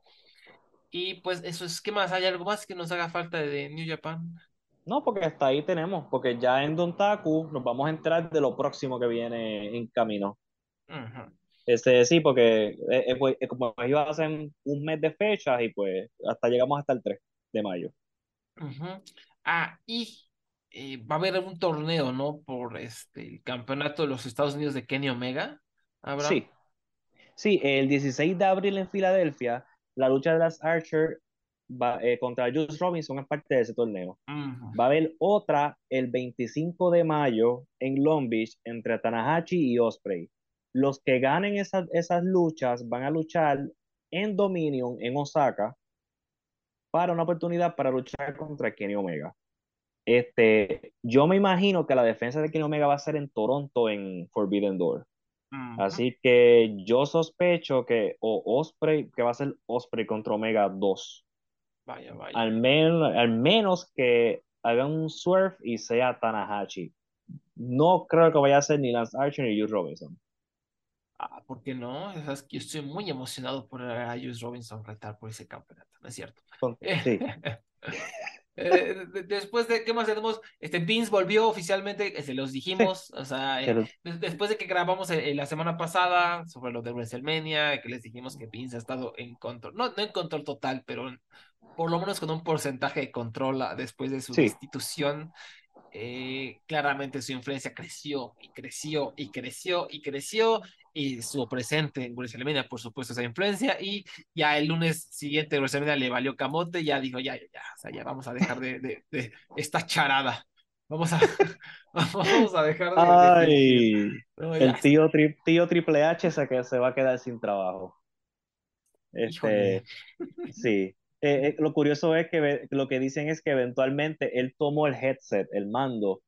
Y pues eso es, ¿qué más? ¿Hay algo más que nos haga falta de New Japan? No, porque hasta ahí tenemos, porque ya en Dontaku nos vamos a enterar de lo próximo que viene en camino. Ujú. Este, sí, porque eh, eh, pues, eh, como iba a ser un mes de fechas y pues hasta llegamos hasta el 3 de mayo. Ujú. Ah, y eh, va a haber un torneo, ¿no? Por este, el campeonato de los Estados Unidos de Kenny Omega, Abraham. Sí, sí, el 16 de abril en Filadelfia, la lucha de las Archer va, eh, contra Juice Robinson es parte de ese torneo. Ujú. Va a haber otra el 25 de mayo en Long Beach entre Tanahashi y Osprey. Los que ganen esas, esas luchas van a luchar en Dominion en Osaka para una oportunidad para luchar contra Kenny Omega. Este, yo me imagino que la defensa de Kenny Omega va a ser en Toronto en Forbidden Door. Ujú. Así que yo sospecho que o Osprey, que va a ser Osprey contra Omega 2. Vaya, vaya. Al, men- al menos que hagan un swerve y sea Tanahashi. No creo que vaya a ser ni Lance Archer ni Juice Robinson. Ah, ¿por qué no? Es que yo estoy muy emocionado por a Juice Robinson retar por ese campeonato, ¿no es cierto? Sí, Eh, de- después de, ¿qué más tenemos? Este, Vince volvió oficialmente, se los dijimos, o sea, eh, pero des- después de que grabamos eh, la semana pasada sobre lo de WrestleMania, que les dijimos que Vince ha estado en control, no, no en control total, pero por lo menos con un porcentaje de control ah, después de su Sí. destitución, eh, claramente su influencia creció y creció y creció y creció y estuvo presente en WrestleMania, por supuesto, esa influencia y ya el lunes siguiente WrestleMania le valió camote, ya dijo, ya, ya, ya, o sea, ya vamos a dejar de, de, de esta charada. Vamos a, vamos a dejar de, de. Ay, No, ya el tío, tri- tío Triple H se, que se va a quedar sin trabajo. Híjole. Este, sí. Eh, eh, lo curioso es que ve- lo que dicen es que eventualmente él tomó el headset, el mando,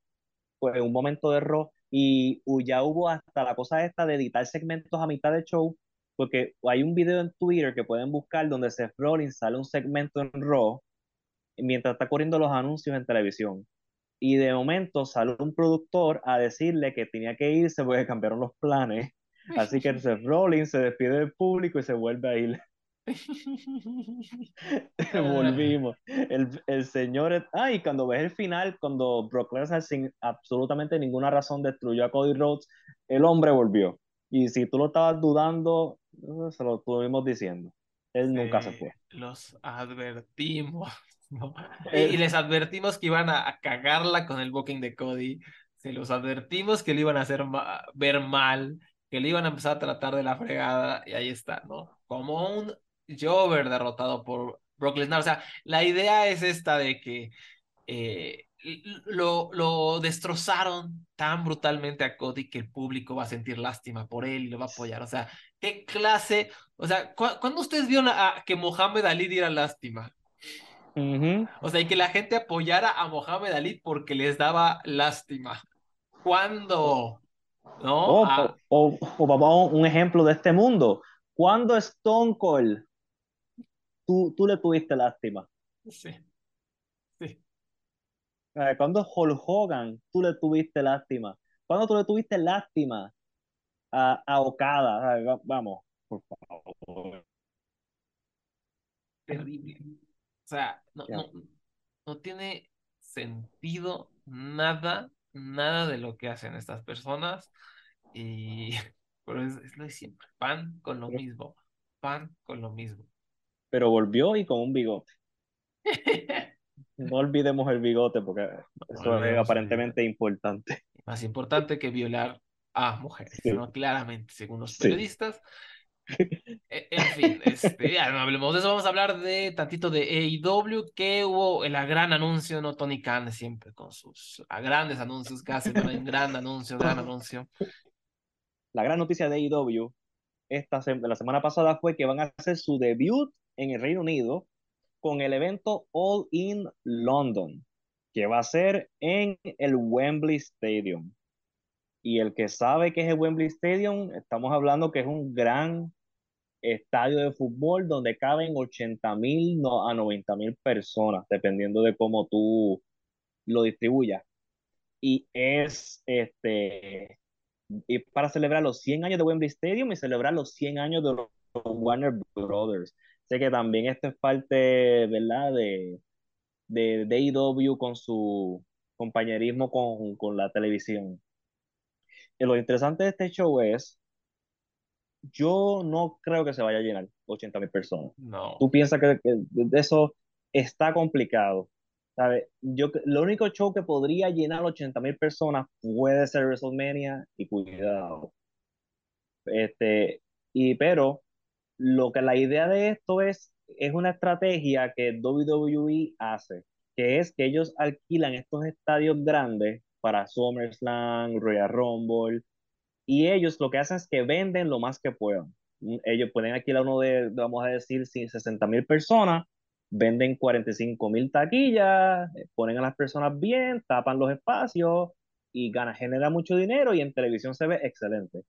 pues en un momento de Raw y ya hubo hasta la cosa esta de editar segmentos a mitad de show, porque hay un video en Twitter que pueden buscar donde Seth Rollins sale un segmento en Raw mientras está corriendo los anuncios en televisión. Y de momento sale un productor a decirle que tenía que irse porque cambiaron los planes. Así que Seth Rollins se despide del público y se vuelve a ir. Volvimos. El, el señor. es- Ah, cuando ves el final, cuando Brock Lesnar sin absolutamente ninguna razón destruyó a Cody Rhodes, el hombre volvió. Y si tú lo estabas dudando, eh, se lo estuvimos diciendo. Él nunca se fue. Los advertimos, ¿no? Y, Eh. y les advertimos que iban a, a cagarla con el booking de Cody. Se los advertimos que le iban a hacer ma- ver mal, que le iban a empezar a tratar de la fregada, y ahí está, ¿no? Como un Jover derrotado por Brock Lesnar. O sea, la idea es esta de que eh, lo, lo destrozaron tan brutalmente a Cody que el público va a sentir lástima por él y lo va a apoyar. O sea, ¿qué clase? O sea, ¿cu ¿cuándo ustedes vieron a, a que Mohamed Ali diera lástima? O sea, y que la gente apoyara a Mohamed Ali porque les daba lástima. ¿Cuándo? ¿No? O, Ah, o, o vamos a un ejemplo de este mundo. ¿Cuándo Stone Cold tú, tú le tuviste lástima? sí, sí. Eh, ¿Cuándo Hulk Hogan tú le tuviste lástima? ¿Cuándo tú le tuviste lástima a, a Okada? Vamos, por favor. terrible. O sea, no, no, no tiene sentido nada, nada de lo que hacen estas personas. Y pero es, es lo de siempre. Pan con lo mismo. Pan con lo mismo. Pero volvió y con un bigote. No olvidemos el bigote porque eso olvidemos es aparentemente importante. Más importante que violar a mujeres, Sí. ¿no? Claramente, según los Sí. periodistas. E- En fin, este, ya no hablemos de eso, vamos a hablar de tantito de AEW, que hubo el gran anuncio, ¿no? Tony Khan siempre con sus a grandes anuncios, casi, ¿no? Un gran anuncio, gran anuncio. La gran noticia de AEW esta la semana pasada fue que van a hacer su debut en el Reino Unido con el evento All In London, que va a ser en el Wembley Stadium. Y el que sabe que es el Wembley Stadium, estamos hablando que es un gran estadio de fútbol donde caben 80 mil a 90 mil personas, dependiendo de cómo tú lo distribuyas. Y es este y para celebrar los 100 años de Wembley Stadium y celebrar los 100 años de los Warner Brothers. Sé que también esto es parte, ¿verdad? De, de, de AEW con su compañerismo con, con la televisión. Y lo interesante de este show es, yo no creo que se vaya a llenar 80 mil personas. No. Tú piensas que, que eso está complicado, ¿Sabe? Yo, lo único show que podría llenar 80 mil personas puede ser WrestleMania y cuidado. Este, y pero lo que la idea de esto es, es una estrategia que WWE hace, que es que ellos alquilan estos estadios grandes para SummerSlam, Royal Rumble, y ellos lo que hacen es que venden lo más que puedan. Ellos pueden alquilar uno de, vamos a decir, 60 mil personas, venden 45 mil taquillas, ponen a las personas bien, tapan los espacios y gana, genera mucho dinero y en televisión se ve excelente.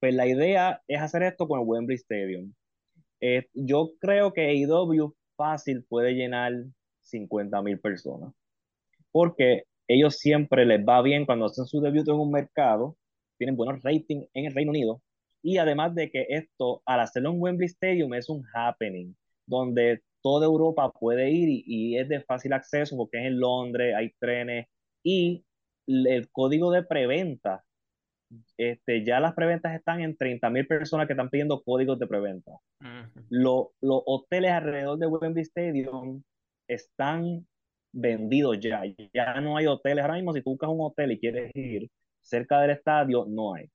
Pues la idea es hacer esto con el Wembley Stadium. Eh, yo creo que AEW fácil puede llenar 50 mil personas, porque ellos siempre les va bien cuando hacen su debut en un mercado, tienen buenos ratings en el Reino Unido, y además de que esto, al hacerlo en Wembley Stadium, es un happening, donde toda Europa puede ir y, es de fácil acceso porque es en Londres, hay trenes y el código de preventa, este, ya las preventas están en 30 mil personas que están pidiendo códigos de preventa. los hoteles alrededor de Wembley Stadium están vendidos ya. Ya no hay hoteles. Ahora mismo, si tú buscas un hotel y quieres ir cerca del estadio, no hay.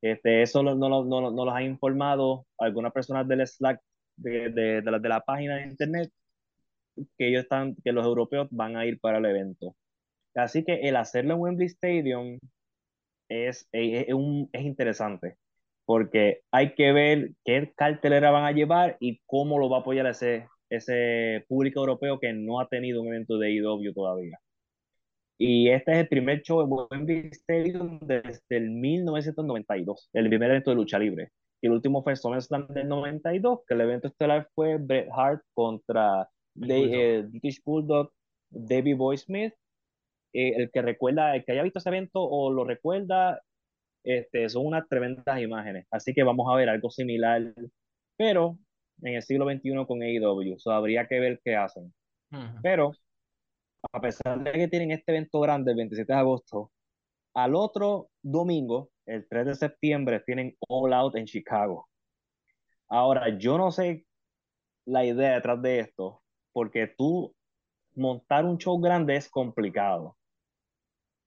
Este, eso no, no, no, no los ha informado algunas personas del Slack de, de, de, la, de la página de internet que ellos están, que los europeos van a ir para el evento. Así que el hacerlo en Wembley Stadium es, es, un, es interesante, porque hay que ver qué cartelera van a llevar y cómo lo va a apoyar ese, ese público europeo que no ha tenido un evento de IW todavía. Y este es el primer show en Wembley Stadium desde el 1992, el primer evento de lucha libre. Y el último fue SummerSlam del 92, que el evento estelar fue Bret Hart contra eh, British Bulldog, David Boy Smith. Eh, el que recuerda, el que haya visto ese evento o lo recuerda, este, son unas tremendas imágenes. Así que vamos a ver algo similar, pero en el siglo XXI con AEW. So, habría que ver qué hacen. Pero, a pesar de que tienen este evento grande el 27 de agosto, al otro domingo el 3 de septiembre tienen All Out en Chicago. Ahora, yo no sé la idea detrás de esto, porque tú montar un show grande es complicado.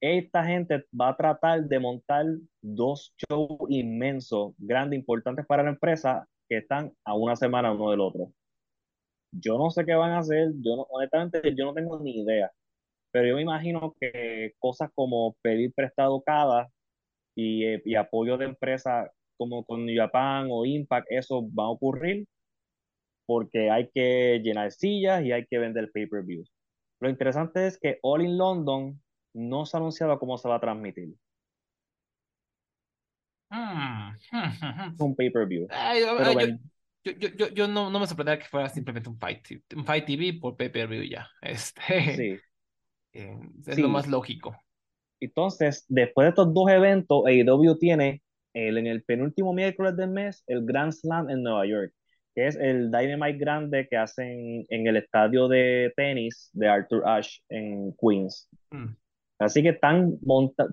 Esta gente va a tratar de montar dos shows inmensos, grandes, importantes para la empresa, que están a una semana uno del otro. Yo no sé qué van a hacer, yo no, honestamente yo no tengo ni idea, pero yo me imagino que cosas como pedir prestado cada y, y apoyo de empresas como con Japan o Impact, eso va a ocurrir porque hay que llenar sillas y hay que vender pay-per-views. Lo interesante es que All in London no se ha anunciado cómo se va a transmitir. Mm. un pay-per-view. Yo, yo, yo, yo, no, no me sorprendería que fuera simplemente un Fight, un fight TV por pay-per-view ya. Este, sí. Eh, es lo más lógico. Entonces, después de estos dos eventos, AEW tiene el, en el penúltimo miércoles del mes el Grand Slam en Nueva York, que es el Dynamite grande que hacen en el estadio de tenis de Arthur Ashe en Queens. Mm. Así que están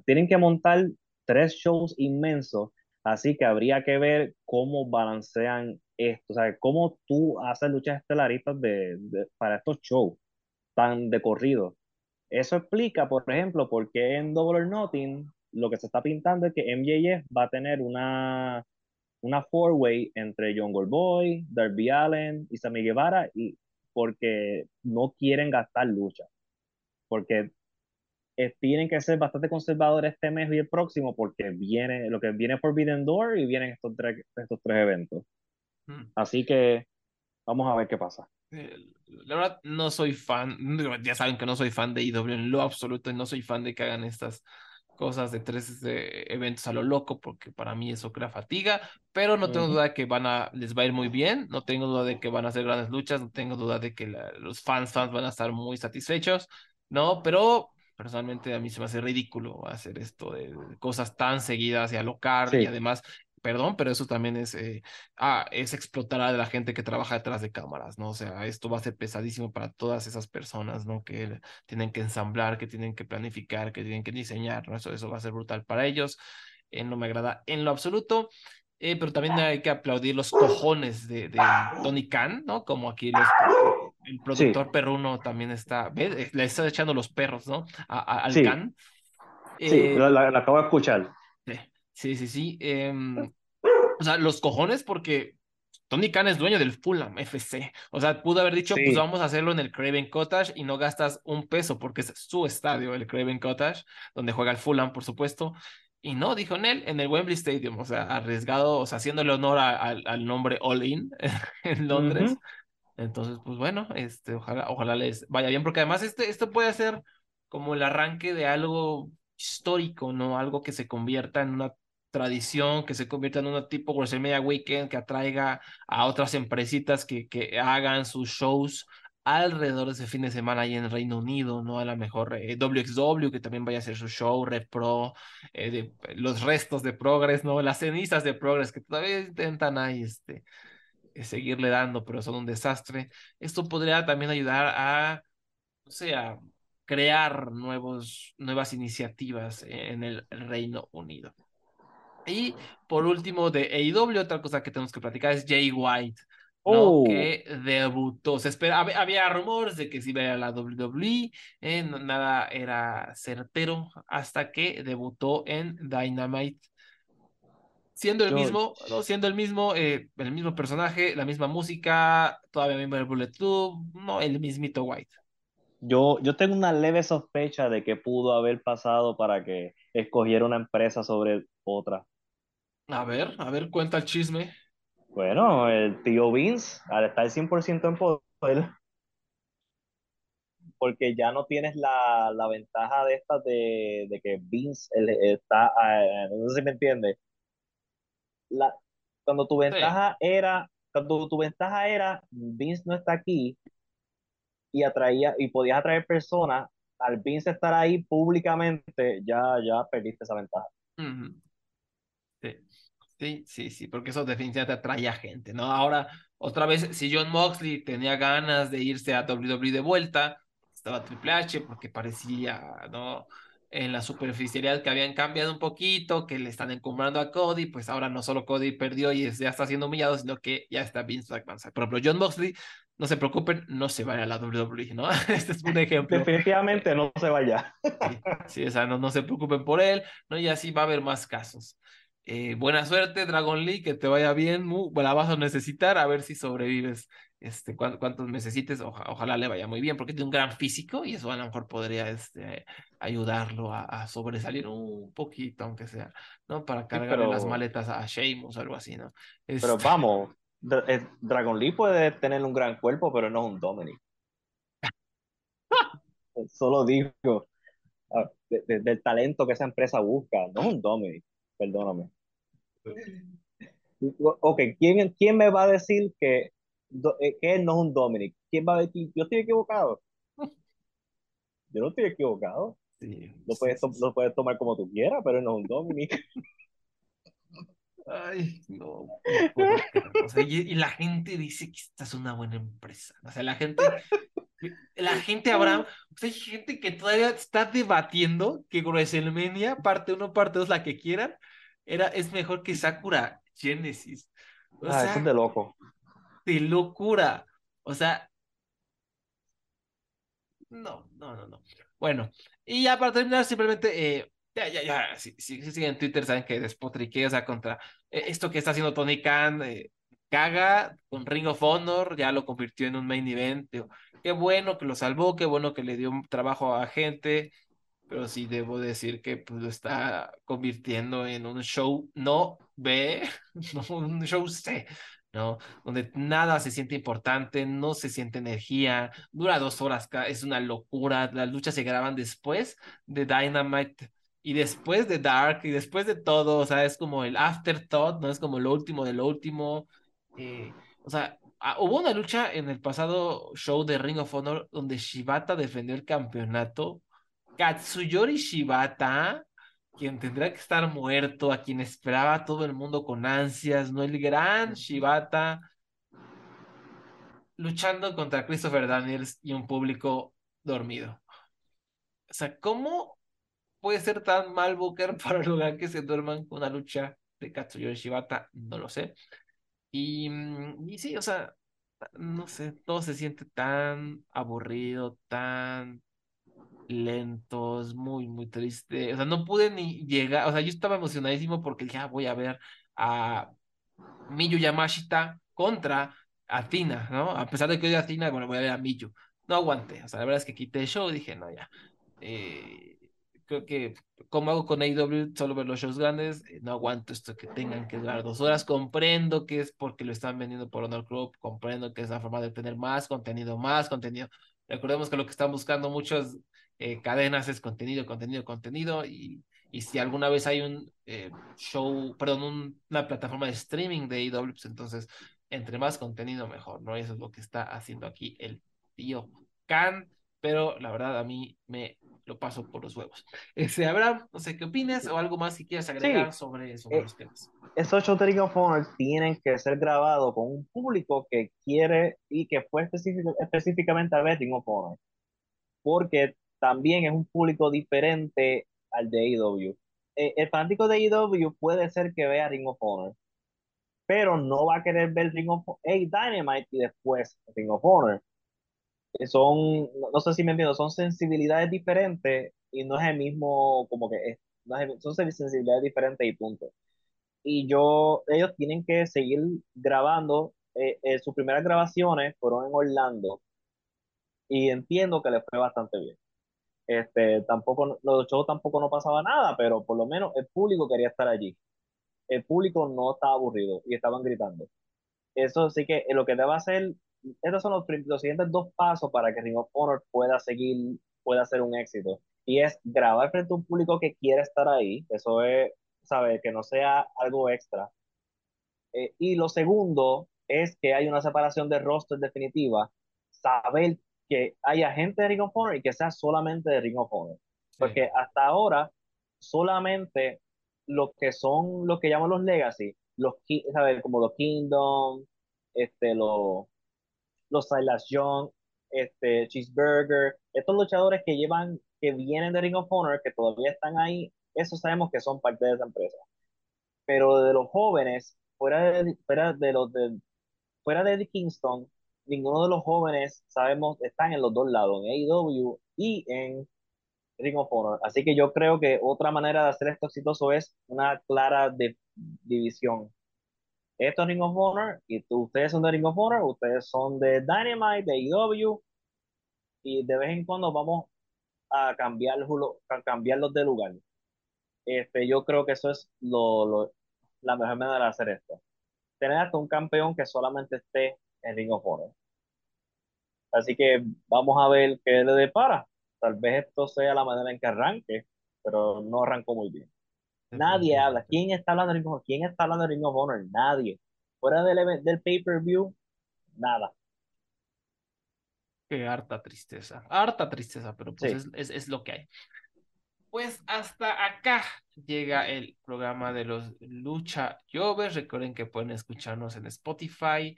tienen que montar tres shows inmensos, así que habría que ver cómo balancean esto, o sea, cómo tú haces luchas estelaristas de, para estos shows tan de corrido. Eso explica, por ejemplo, por qué en Double or Nothing lo que se está pintando es que MJF va a tener una, una four-way entre John Goldboy, Darby Allen y Sammy Guevara, y porque no quieren gastar lucha. Porque eh, tienen que ser bastante conservadores este mes y el próximo, porque viene lo que viene Forbidden Door y vienen estos tres, estos tres eventos. Hmm. Así que vamos a ver qué pasa. Eh, la verdad, no soy fan, ya saben que no soy fan de IW en lo absoluto, no soy fan de que hagan estas cosas de tres eventos a lo loco, porque para mí eso crea fatiga, pero no tengo duda de que van a, les va a ir muy bien, no tengo duda de que van a hacer grandes luchas, no tengo duda de que los fans, fans van a estar muy satisfechos, ¿no? Pero personalmente a mí se me hace ridículo hacer esto de cosas tan seguidas y alocar y además perdón, pero eso también es, eh, ah, es explotar a la gente que trabaja detrás de cámaras, ¿no? O sea, esto va a ser pesadísimo para todas esas personas, ¿no? Que tienen que ensamblar, que tienen que planificar, que tienen que diseñar, ¿no? Eso, eso va a ser brutal para ellos. Eh, no me agrada en lo absoluto. Eh, pero también hay que aplaudir los cojones de, de Tony Khan, ¿no? Como aquí los el productor perruno también está, ¿ves? Le está echando los perros, ¿no? A, al Sí. can. Sí, Eh, la, la- la acabo de escuchar. Sí, sí, sí. em, o sea, los cojones porque Tony Khan es dueño del Fulham FC. O sea, pudo haber dicho, Sí. pues vamos a hacerlo en el Craven Cottage y no gastas un peso porque es su estadio, el Craven Cottage, donde juega el Fulham, por supuesto. Y no, dijo en él, en el Wembley Stadium, o sea, arriesgado, o sea, haciéndole honor a- al- al nombre All In en Londres. Entonces, pues bueno, este, ojalá, ojalá les vaya bien, porque además este, esto puede ser como el arranque de algo histórico, ¿no? Algo que se convierta en una tradición, que se convierta en un tipo WrestleMania Weekend, que atraiga a otras empresitas que, que hagan sus shows alrededor de ese fin de semana ahí en Reino Unido, ¿no? A lo mejor eh, WXW, que también vaya a hacer su show, Red Pro, eh, de, los restos de Progress, ¿no? Las cenizas de Progress, que todavía intentan ahí, este, seguirle dando, pero son un desastre. Esto podría también ayudar a, o sea, crear nuevos, nuevas iniciativas en el Reino Unido. Y por último, de AEW, otra cosa que tenemos que platicar es Jay White, ¿no? Oh. Que debutó. Se espera, hab- había rumores de que si iba a la WWE, eh, nada era certero hasta que debutó en Dynamite. Siendo el mismo, ¿no? Siendo el mismo, eh, el mismo personaje, la misma música, todavía mismo el Bullet Club, no el mismito White. Yo, yo tengo una leve sospecha de que pudo haber pasado para que escogiera una empresa sobre otra. A ver, a ver, cuenta el chisme. Bueno, el tío Vince, al estar 100% en poder, porque ya no tienes la, la ventaja de esta de, de que Vince está, eh, no sé si me entiende, la, cuando tu ventaja era, cuando tu ventaja era Vince no está aquí y atraía y podías atraer personas, al Vince estar ahí públicamente, ya, ya perdiste esa ventaja. Ujú. Sí, sí, sí, sí, porque eso definitivamente atrae a gente, ¿no? Ahora, otra vez, si John Moxley tenía ganas de irse a WWE de vuelta, estaba Triple H, porque parecía, ¿no? En la superficialidad que habían cambiado un poquito, que le están encumbrando a Cody, pues ahora no solo Cody perdió y ya está siendo humillado, sino que ya está Vince McMahon. Por ejemplo, John Moxley, no se preocupen, no se va a la WWE, ¿no? Este es un ejemplo. Definitivamente no se vaya. Sí, sí, o sea, no, no se preocupen por él, ¿no? Y así va a haber más casos. Eh, buena suerte, Dragon Lee, que te vaya bien, mu- la vas a necesitar, a ver si sobrevives, este, cuan- cuántos necesites, oja- ojalá le vaya muy bien, porque tiene un gran físico y eso a lo mejor podría este, ayudarlo a, a sobresalir un poquito, aunque sea, ¿no? Para cargarle las pero- maletas a Sheamus o algo así, ¿no? Pero Este, vamos, Dra- eh, Dragon Lee puede tener un gran cuerpo, pero no un Dominic. Solo digo, ah, de- de- del talento que esa empresa busca, no es un Dominic, perdóname. Ok, ¿quién, quién me va a decir que, do- eh, que él no es un Dominic? ¿Quién va a decir, yo estoy equivocado? Yo no estoy equivocado. sí, Lo puedes, sí, sí. lo puedes tomar como tú quieras, pero él no es un Dominic. Ay, no. O sea, y, y la gente dice que esta es una buena empresa. O sea, la gente, la gente habrá, o sea, hay gente que todavía está debatiendo que WrestleMania, parte 1, parte 2, la que quieran, era, es mejor que Sakura Genesis. O Ah, eso sea, es de loco. De locura. O sea, no, no, no, no. Bueno, y ya para terminar, simplemente, eh, ya, ya, ya, si, si, si siguen en Twitter, saben que despotriqué, o contra eh, esto que está haciendo Tony Khan, eh, caga con Ring of Honor, ya lo convirtió en un main event. qué bueno que lo salvó, qué bueno que le dio trabajo a gente, pero sí debo decir que pues, lo está convirtiendo en un show no B, no un show C, ¿no? Donde nada se siente importante, no se siente energía, dura dos horas, es una locura, las luchas se graban después de Dynamite y después de Dark y después de todo, o sea, es como el afterthought, ¿no? Es como lo último de lo último, eh, o sea, ah, hubo una lucha en el pasado show de Ring of Honor donde Shibata defendió el campeonato Katsuyori Shibata, quien tendrá que estar muerto, a quien esperaba todo el mundo con ansias, ¿no? El gran Shibata luchando contra Christopher Daniels y un público dormido. O sea, ¿cómo puede ser tan mal Booker para lograr que se duerman con una lucha de Katsuyori Shibata? No lo sé. Y, mm, y sí, o sea, no sé, todo se siente tan aburrido, tan lento, es muy, muy triste. O sea, no pude ni llegar, o sea, yo estaba emocionadísimo porque dije, ah, voy a ver a Miyu Yamashita contra Athena, ¿no? A pesar de que hoy Athena, bueno, voy a ver a Miyu. No aguanté, o sea, la verdad es que quité el show dije, no, ya. Eh, creo que como hago con AEW, solo ver los shows grandes, eh, no aguanto esto que tengan que durar dos horas. Comprendo que es porque lo están vendiendo por Honor Club, comprendo que es la forma de tener más contenido, más contenido. Recordemos que lo que están buscando muchas eh, cadenas es contenido, contenido, contenido. Y, y si alguna vez hay un eh, show, perdón, una plataforma de streaming de AEW, pues entonces entre más contenido mejor, ¿no? Y eso es lo que está haciendo aquí el tío Khan pero la verdad a mí me lo paso por los huevos. Este, Abraham, no sé qué opinas o algo más si quieres agregar sobre, sobre eh, los temas. Esos shows de Ring of Honor tienen que ser grabados con un público que quiere y que fue específicamente a ver Ring of Honor, porque también es un público diferente al de AEW. Eh, el fanático de AEW puede ser que vea Ring of Honor, pero no va a querer ver Ring of Honor, Dynamite y después Ring of Honor son, no sé si me entiendo, son sensibilidades diferentes y no es el mismo, como que no es son sensibilidades diferentes y punto. Y yo, ellos tienen que seguir grabando, eh, eh, sus primeras grabaciones fueron en Orlando y entiendo que les fue bastante bien. Este, tampoco, los shows tampoco no pasaba nada, pero por lo menos el público quería estar allí. El público no estaba aburrido y estaban gritando. Eso sí que lo que debe hacer estos son los, los, siguientes dos pasos para que Ring of Honor pueda seguir, pueda ser un éxito. Y es grabar frente a un público que quiere estar ahí, eso es, saber que no sea algo extra. Eh, y lo segundo es que hay una separación de roster definitiva, saber que haya gente de Ring of Honor y que sea solamente de Ring of Honor. Porque hasta ahora, solamente los que son, los que llaman los Legacy, los, ¿sabes? como los Kingdom, este, los los Silas Young, este, Cheeseburger, estos luchadores que llevan, que vienen de Ring of Honor, que todavía están ahí, eso sabemos que son parte de esa empresa. Pero de los jóvenes, fuera de, fuera de los de, fuera de Kingston, ninguno de los jóvenes sabemos están en los dos lados, en AEW y en Ring of Honor. Así que yo creo que otra manera de hacer esto exitoso es una clara división esto es Ring of Honor, y ustedes son de Ring of Honor, ustedes son de Dynamite, de IW, y de vez en cuando vamos a, cambiar, a cambiarlos de lugar. Este, yo creo que eso es lo, la mejor manera de hacer esto. Tener hasta un campeón que solamente esté en Ring of Honor. Así que vamos a ver qué le depara. Tal vez esto sea la manera en que arranque, pero no arrancó muy bien. Nadie habla. ¿Quién está hablando de Ring of Honor? ¿Quién está hablando de Ring of Honor? Nadie. Fuera del, del pay-per-view, nada. Qué harta tristeza. Harta tristeza, pero pues es, es, lo que hay. Pues hasta acá llega el programa de los Lucha Jovers. Recuerden que pueden escucharnos en Spotify,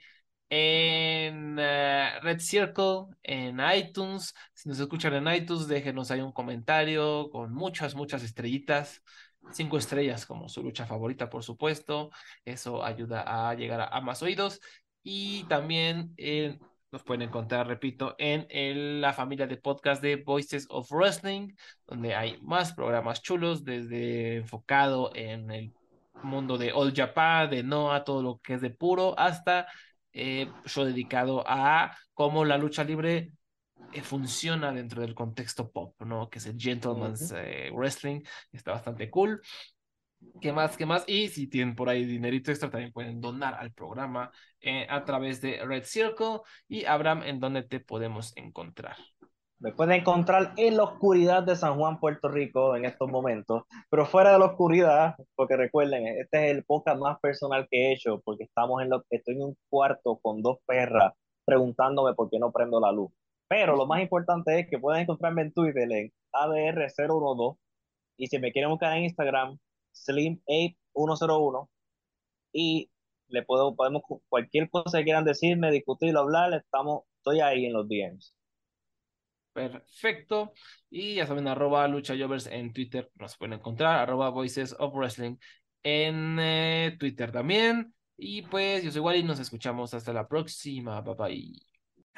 en eh, Red Circle, en iTunes. Si nos escuchan en iTunes, déjenos ahí un comentario con muchas, muchas estrellitas cinco estrellas como su lucha favorita, por supuesto. Eso ayuda a llegar a, más oídos. Y también eh, nos pueden encontrar, repito, en, la familia de podcast de Voices of Wrestling, donde hay más programas chulos, desde enfocado en el mundo de All Japan, de Noah, todo lo que es de puro, hasta eh, show dedicado a cómo la lucha libre eh, funciona dentro del contexto pop, ¿no? Que es el Gentleman's eh, Wrestling, está bastante cool. ¿Qué más? ¿Qué más? Y si tienen por ahí dinerito extra, también pueden donar al programa eh, a través de Red Circle. Y Abraham, ¿en dónde te podemos encontrar? Me pueden encontrar en la oscuridad de San Juan, Puerto Rico, en estos momentos, pero fuera de la oscuridad, porque recuerden, este es el podcast más personal que he hecho, porque estamos en lo, estoy en un cuarto con dos perras preguntándome por qué no prendo la luz. Pero lo más importante es que pueden encontrarme en Twitter en ADR012 y si me quieren buscar en Instagram, Slim8101 y le puedo, podemos, cualquier cosa que quieran decirme, discutirlo, hablar, estamos, estoy ahí en los DMs. Perfecto. Y ya saben, arroba lucha en Twitter nos pueden encontrar, arroba voices of wrestling en eh, Twitter también. Y pues yo soy Wally, nos escuchamos hasta la próxima. Bye bye.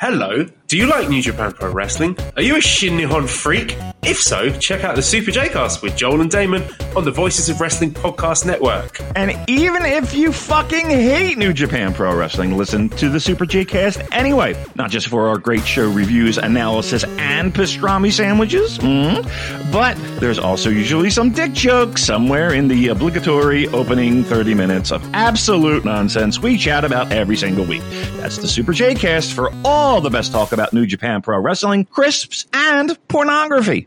Hello, do you like New Japan Pro Wrestling? Are you a Shin Nihon freak? If so, check out the Super J-Cast with Joel and Damon on the Voices of Wrestling podcast network. And even if you fucking hate New Japan Pro Wrestling, listen to the Super J-Cast anyway. Not just for our great show reviews, analysis, and pastrami sandwiches, mm, but there's also usually some dick jokes somewhere in the obligatory opening 30 minutes of absolute nonsense we chat about every single week. That's the Super J-Cast for all all the best talk about New Japan Pro Wrestling, crisps, and pornography.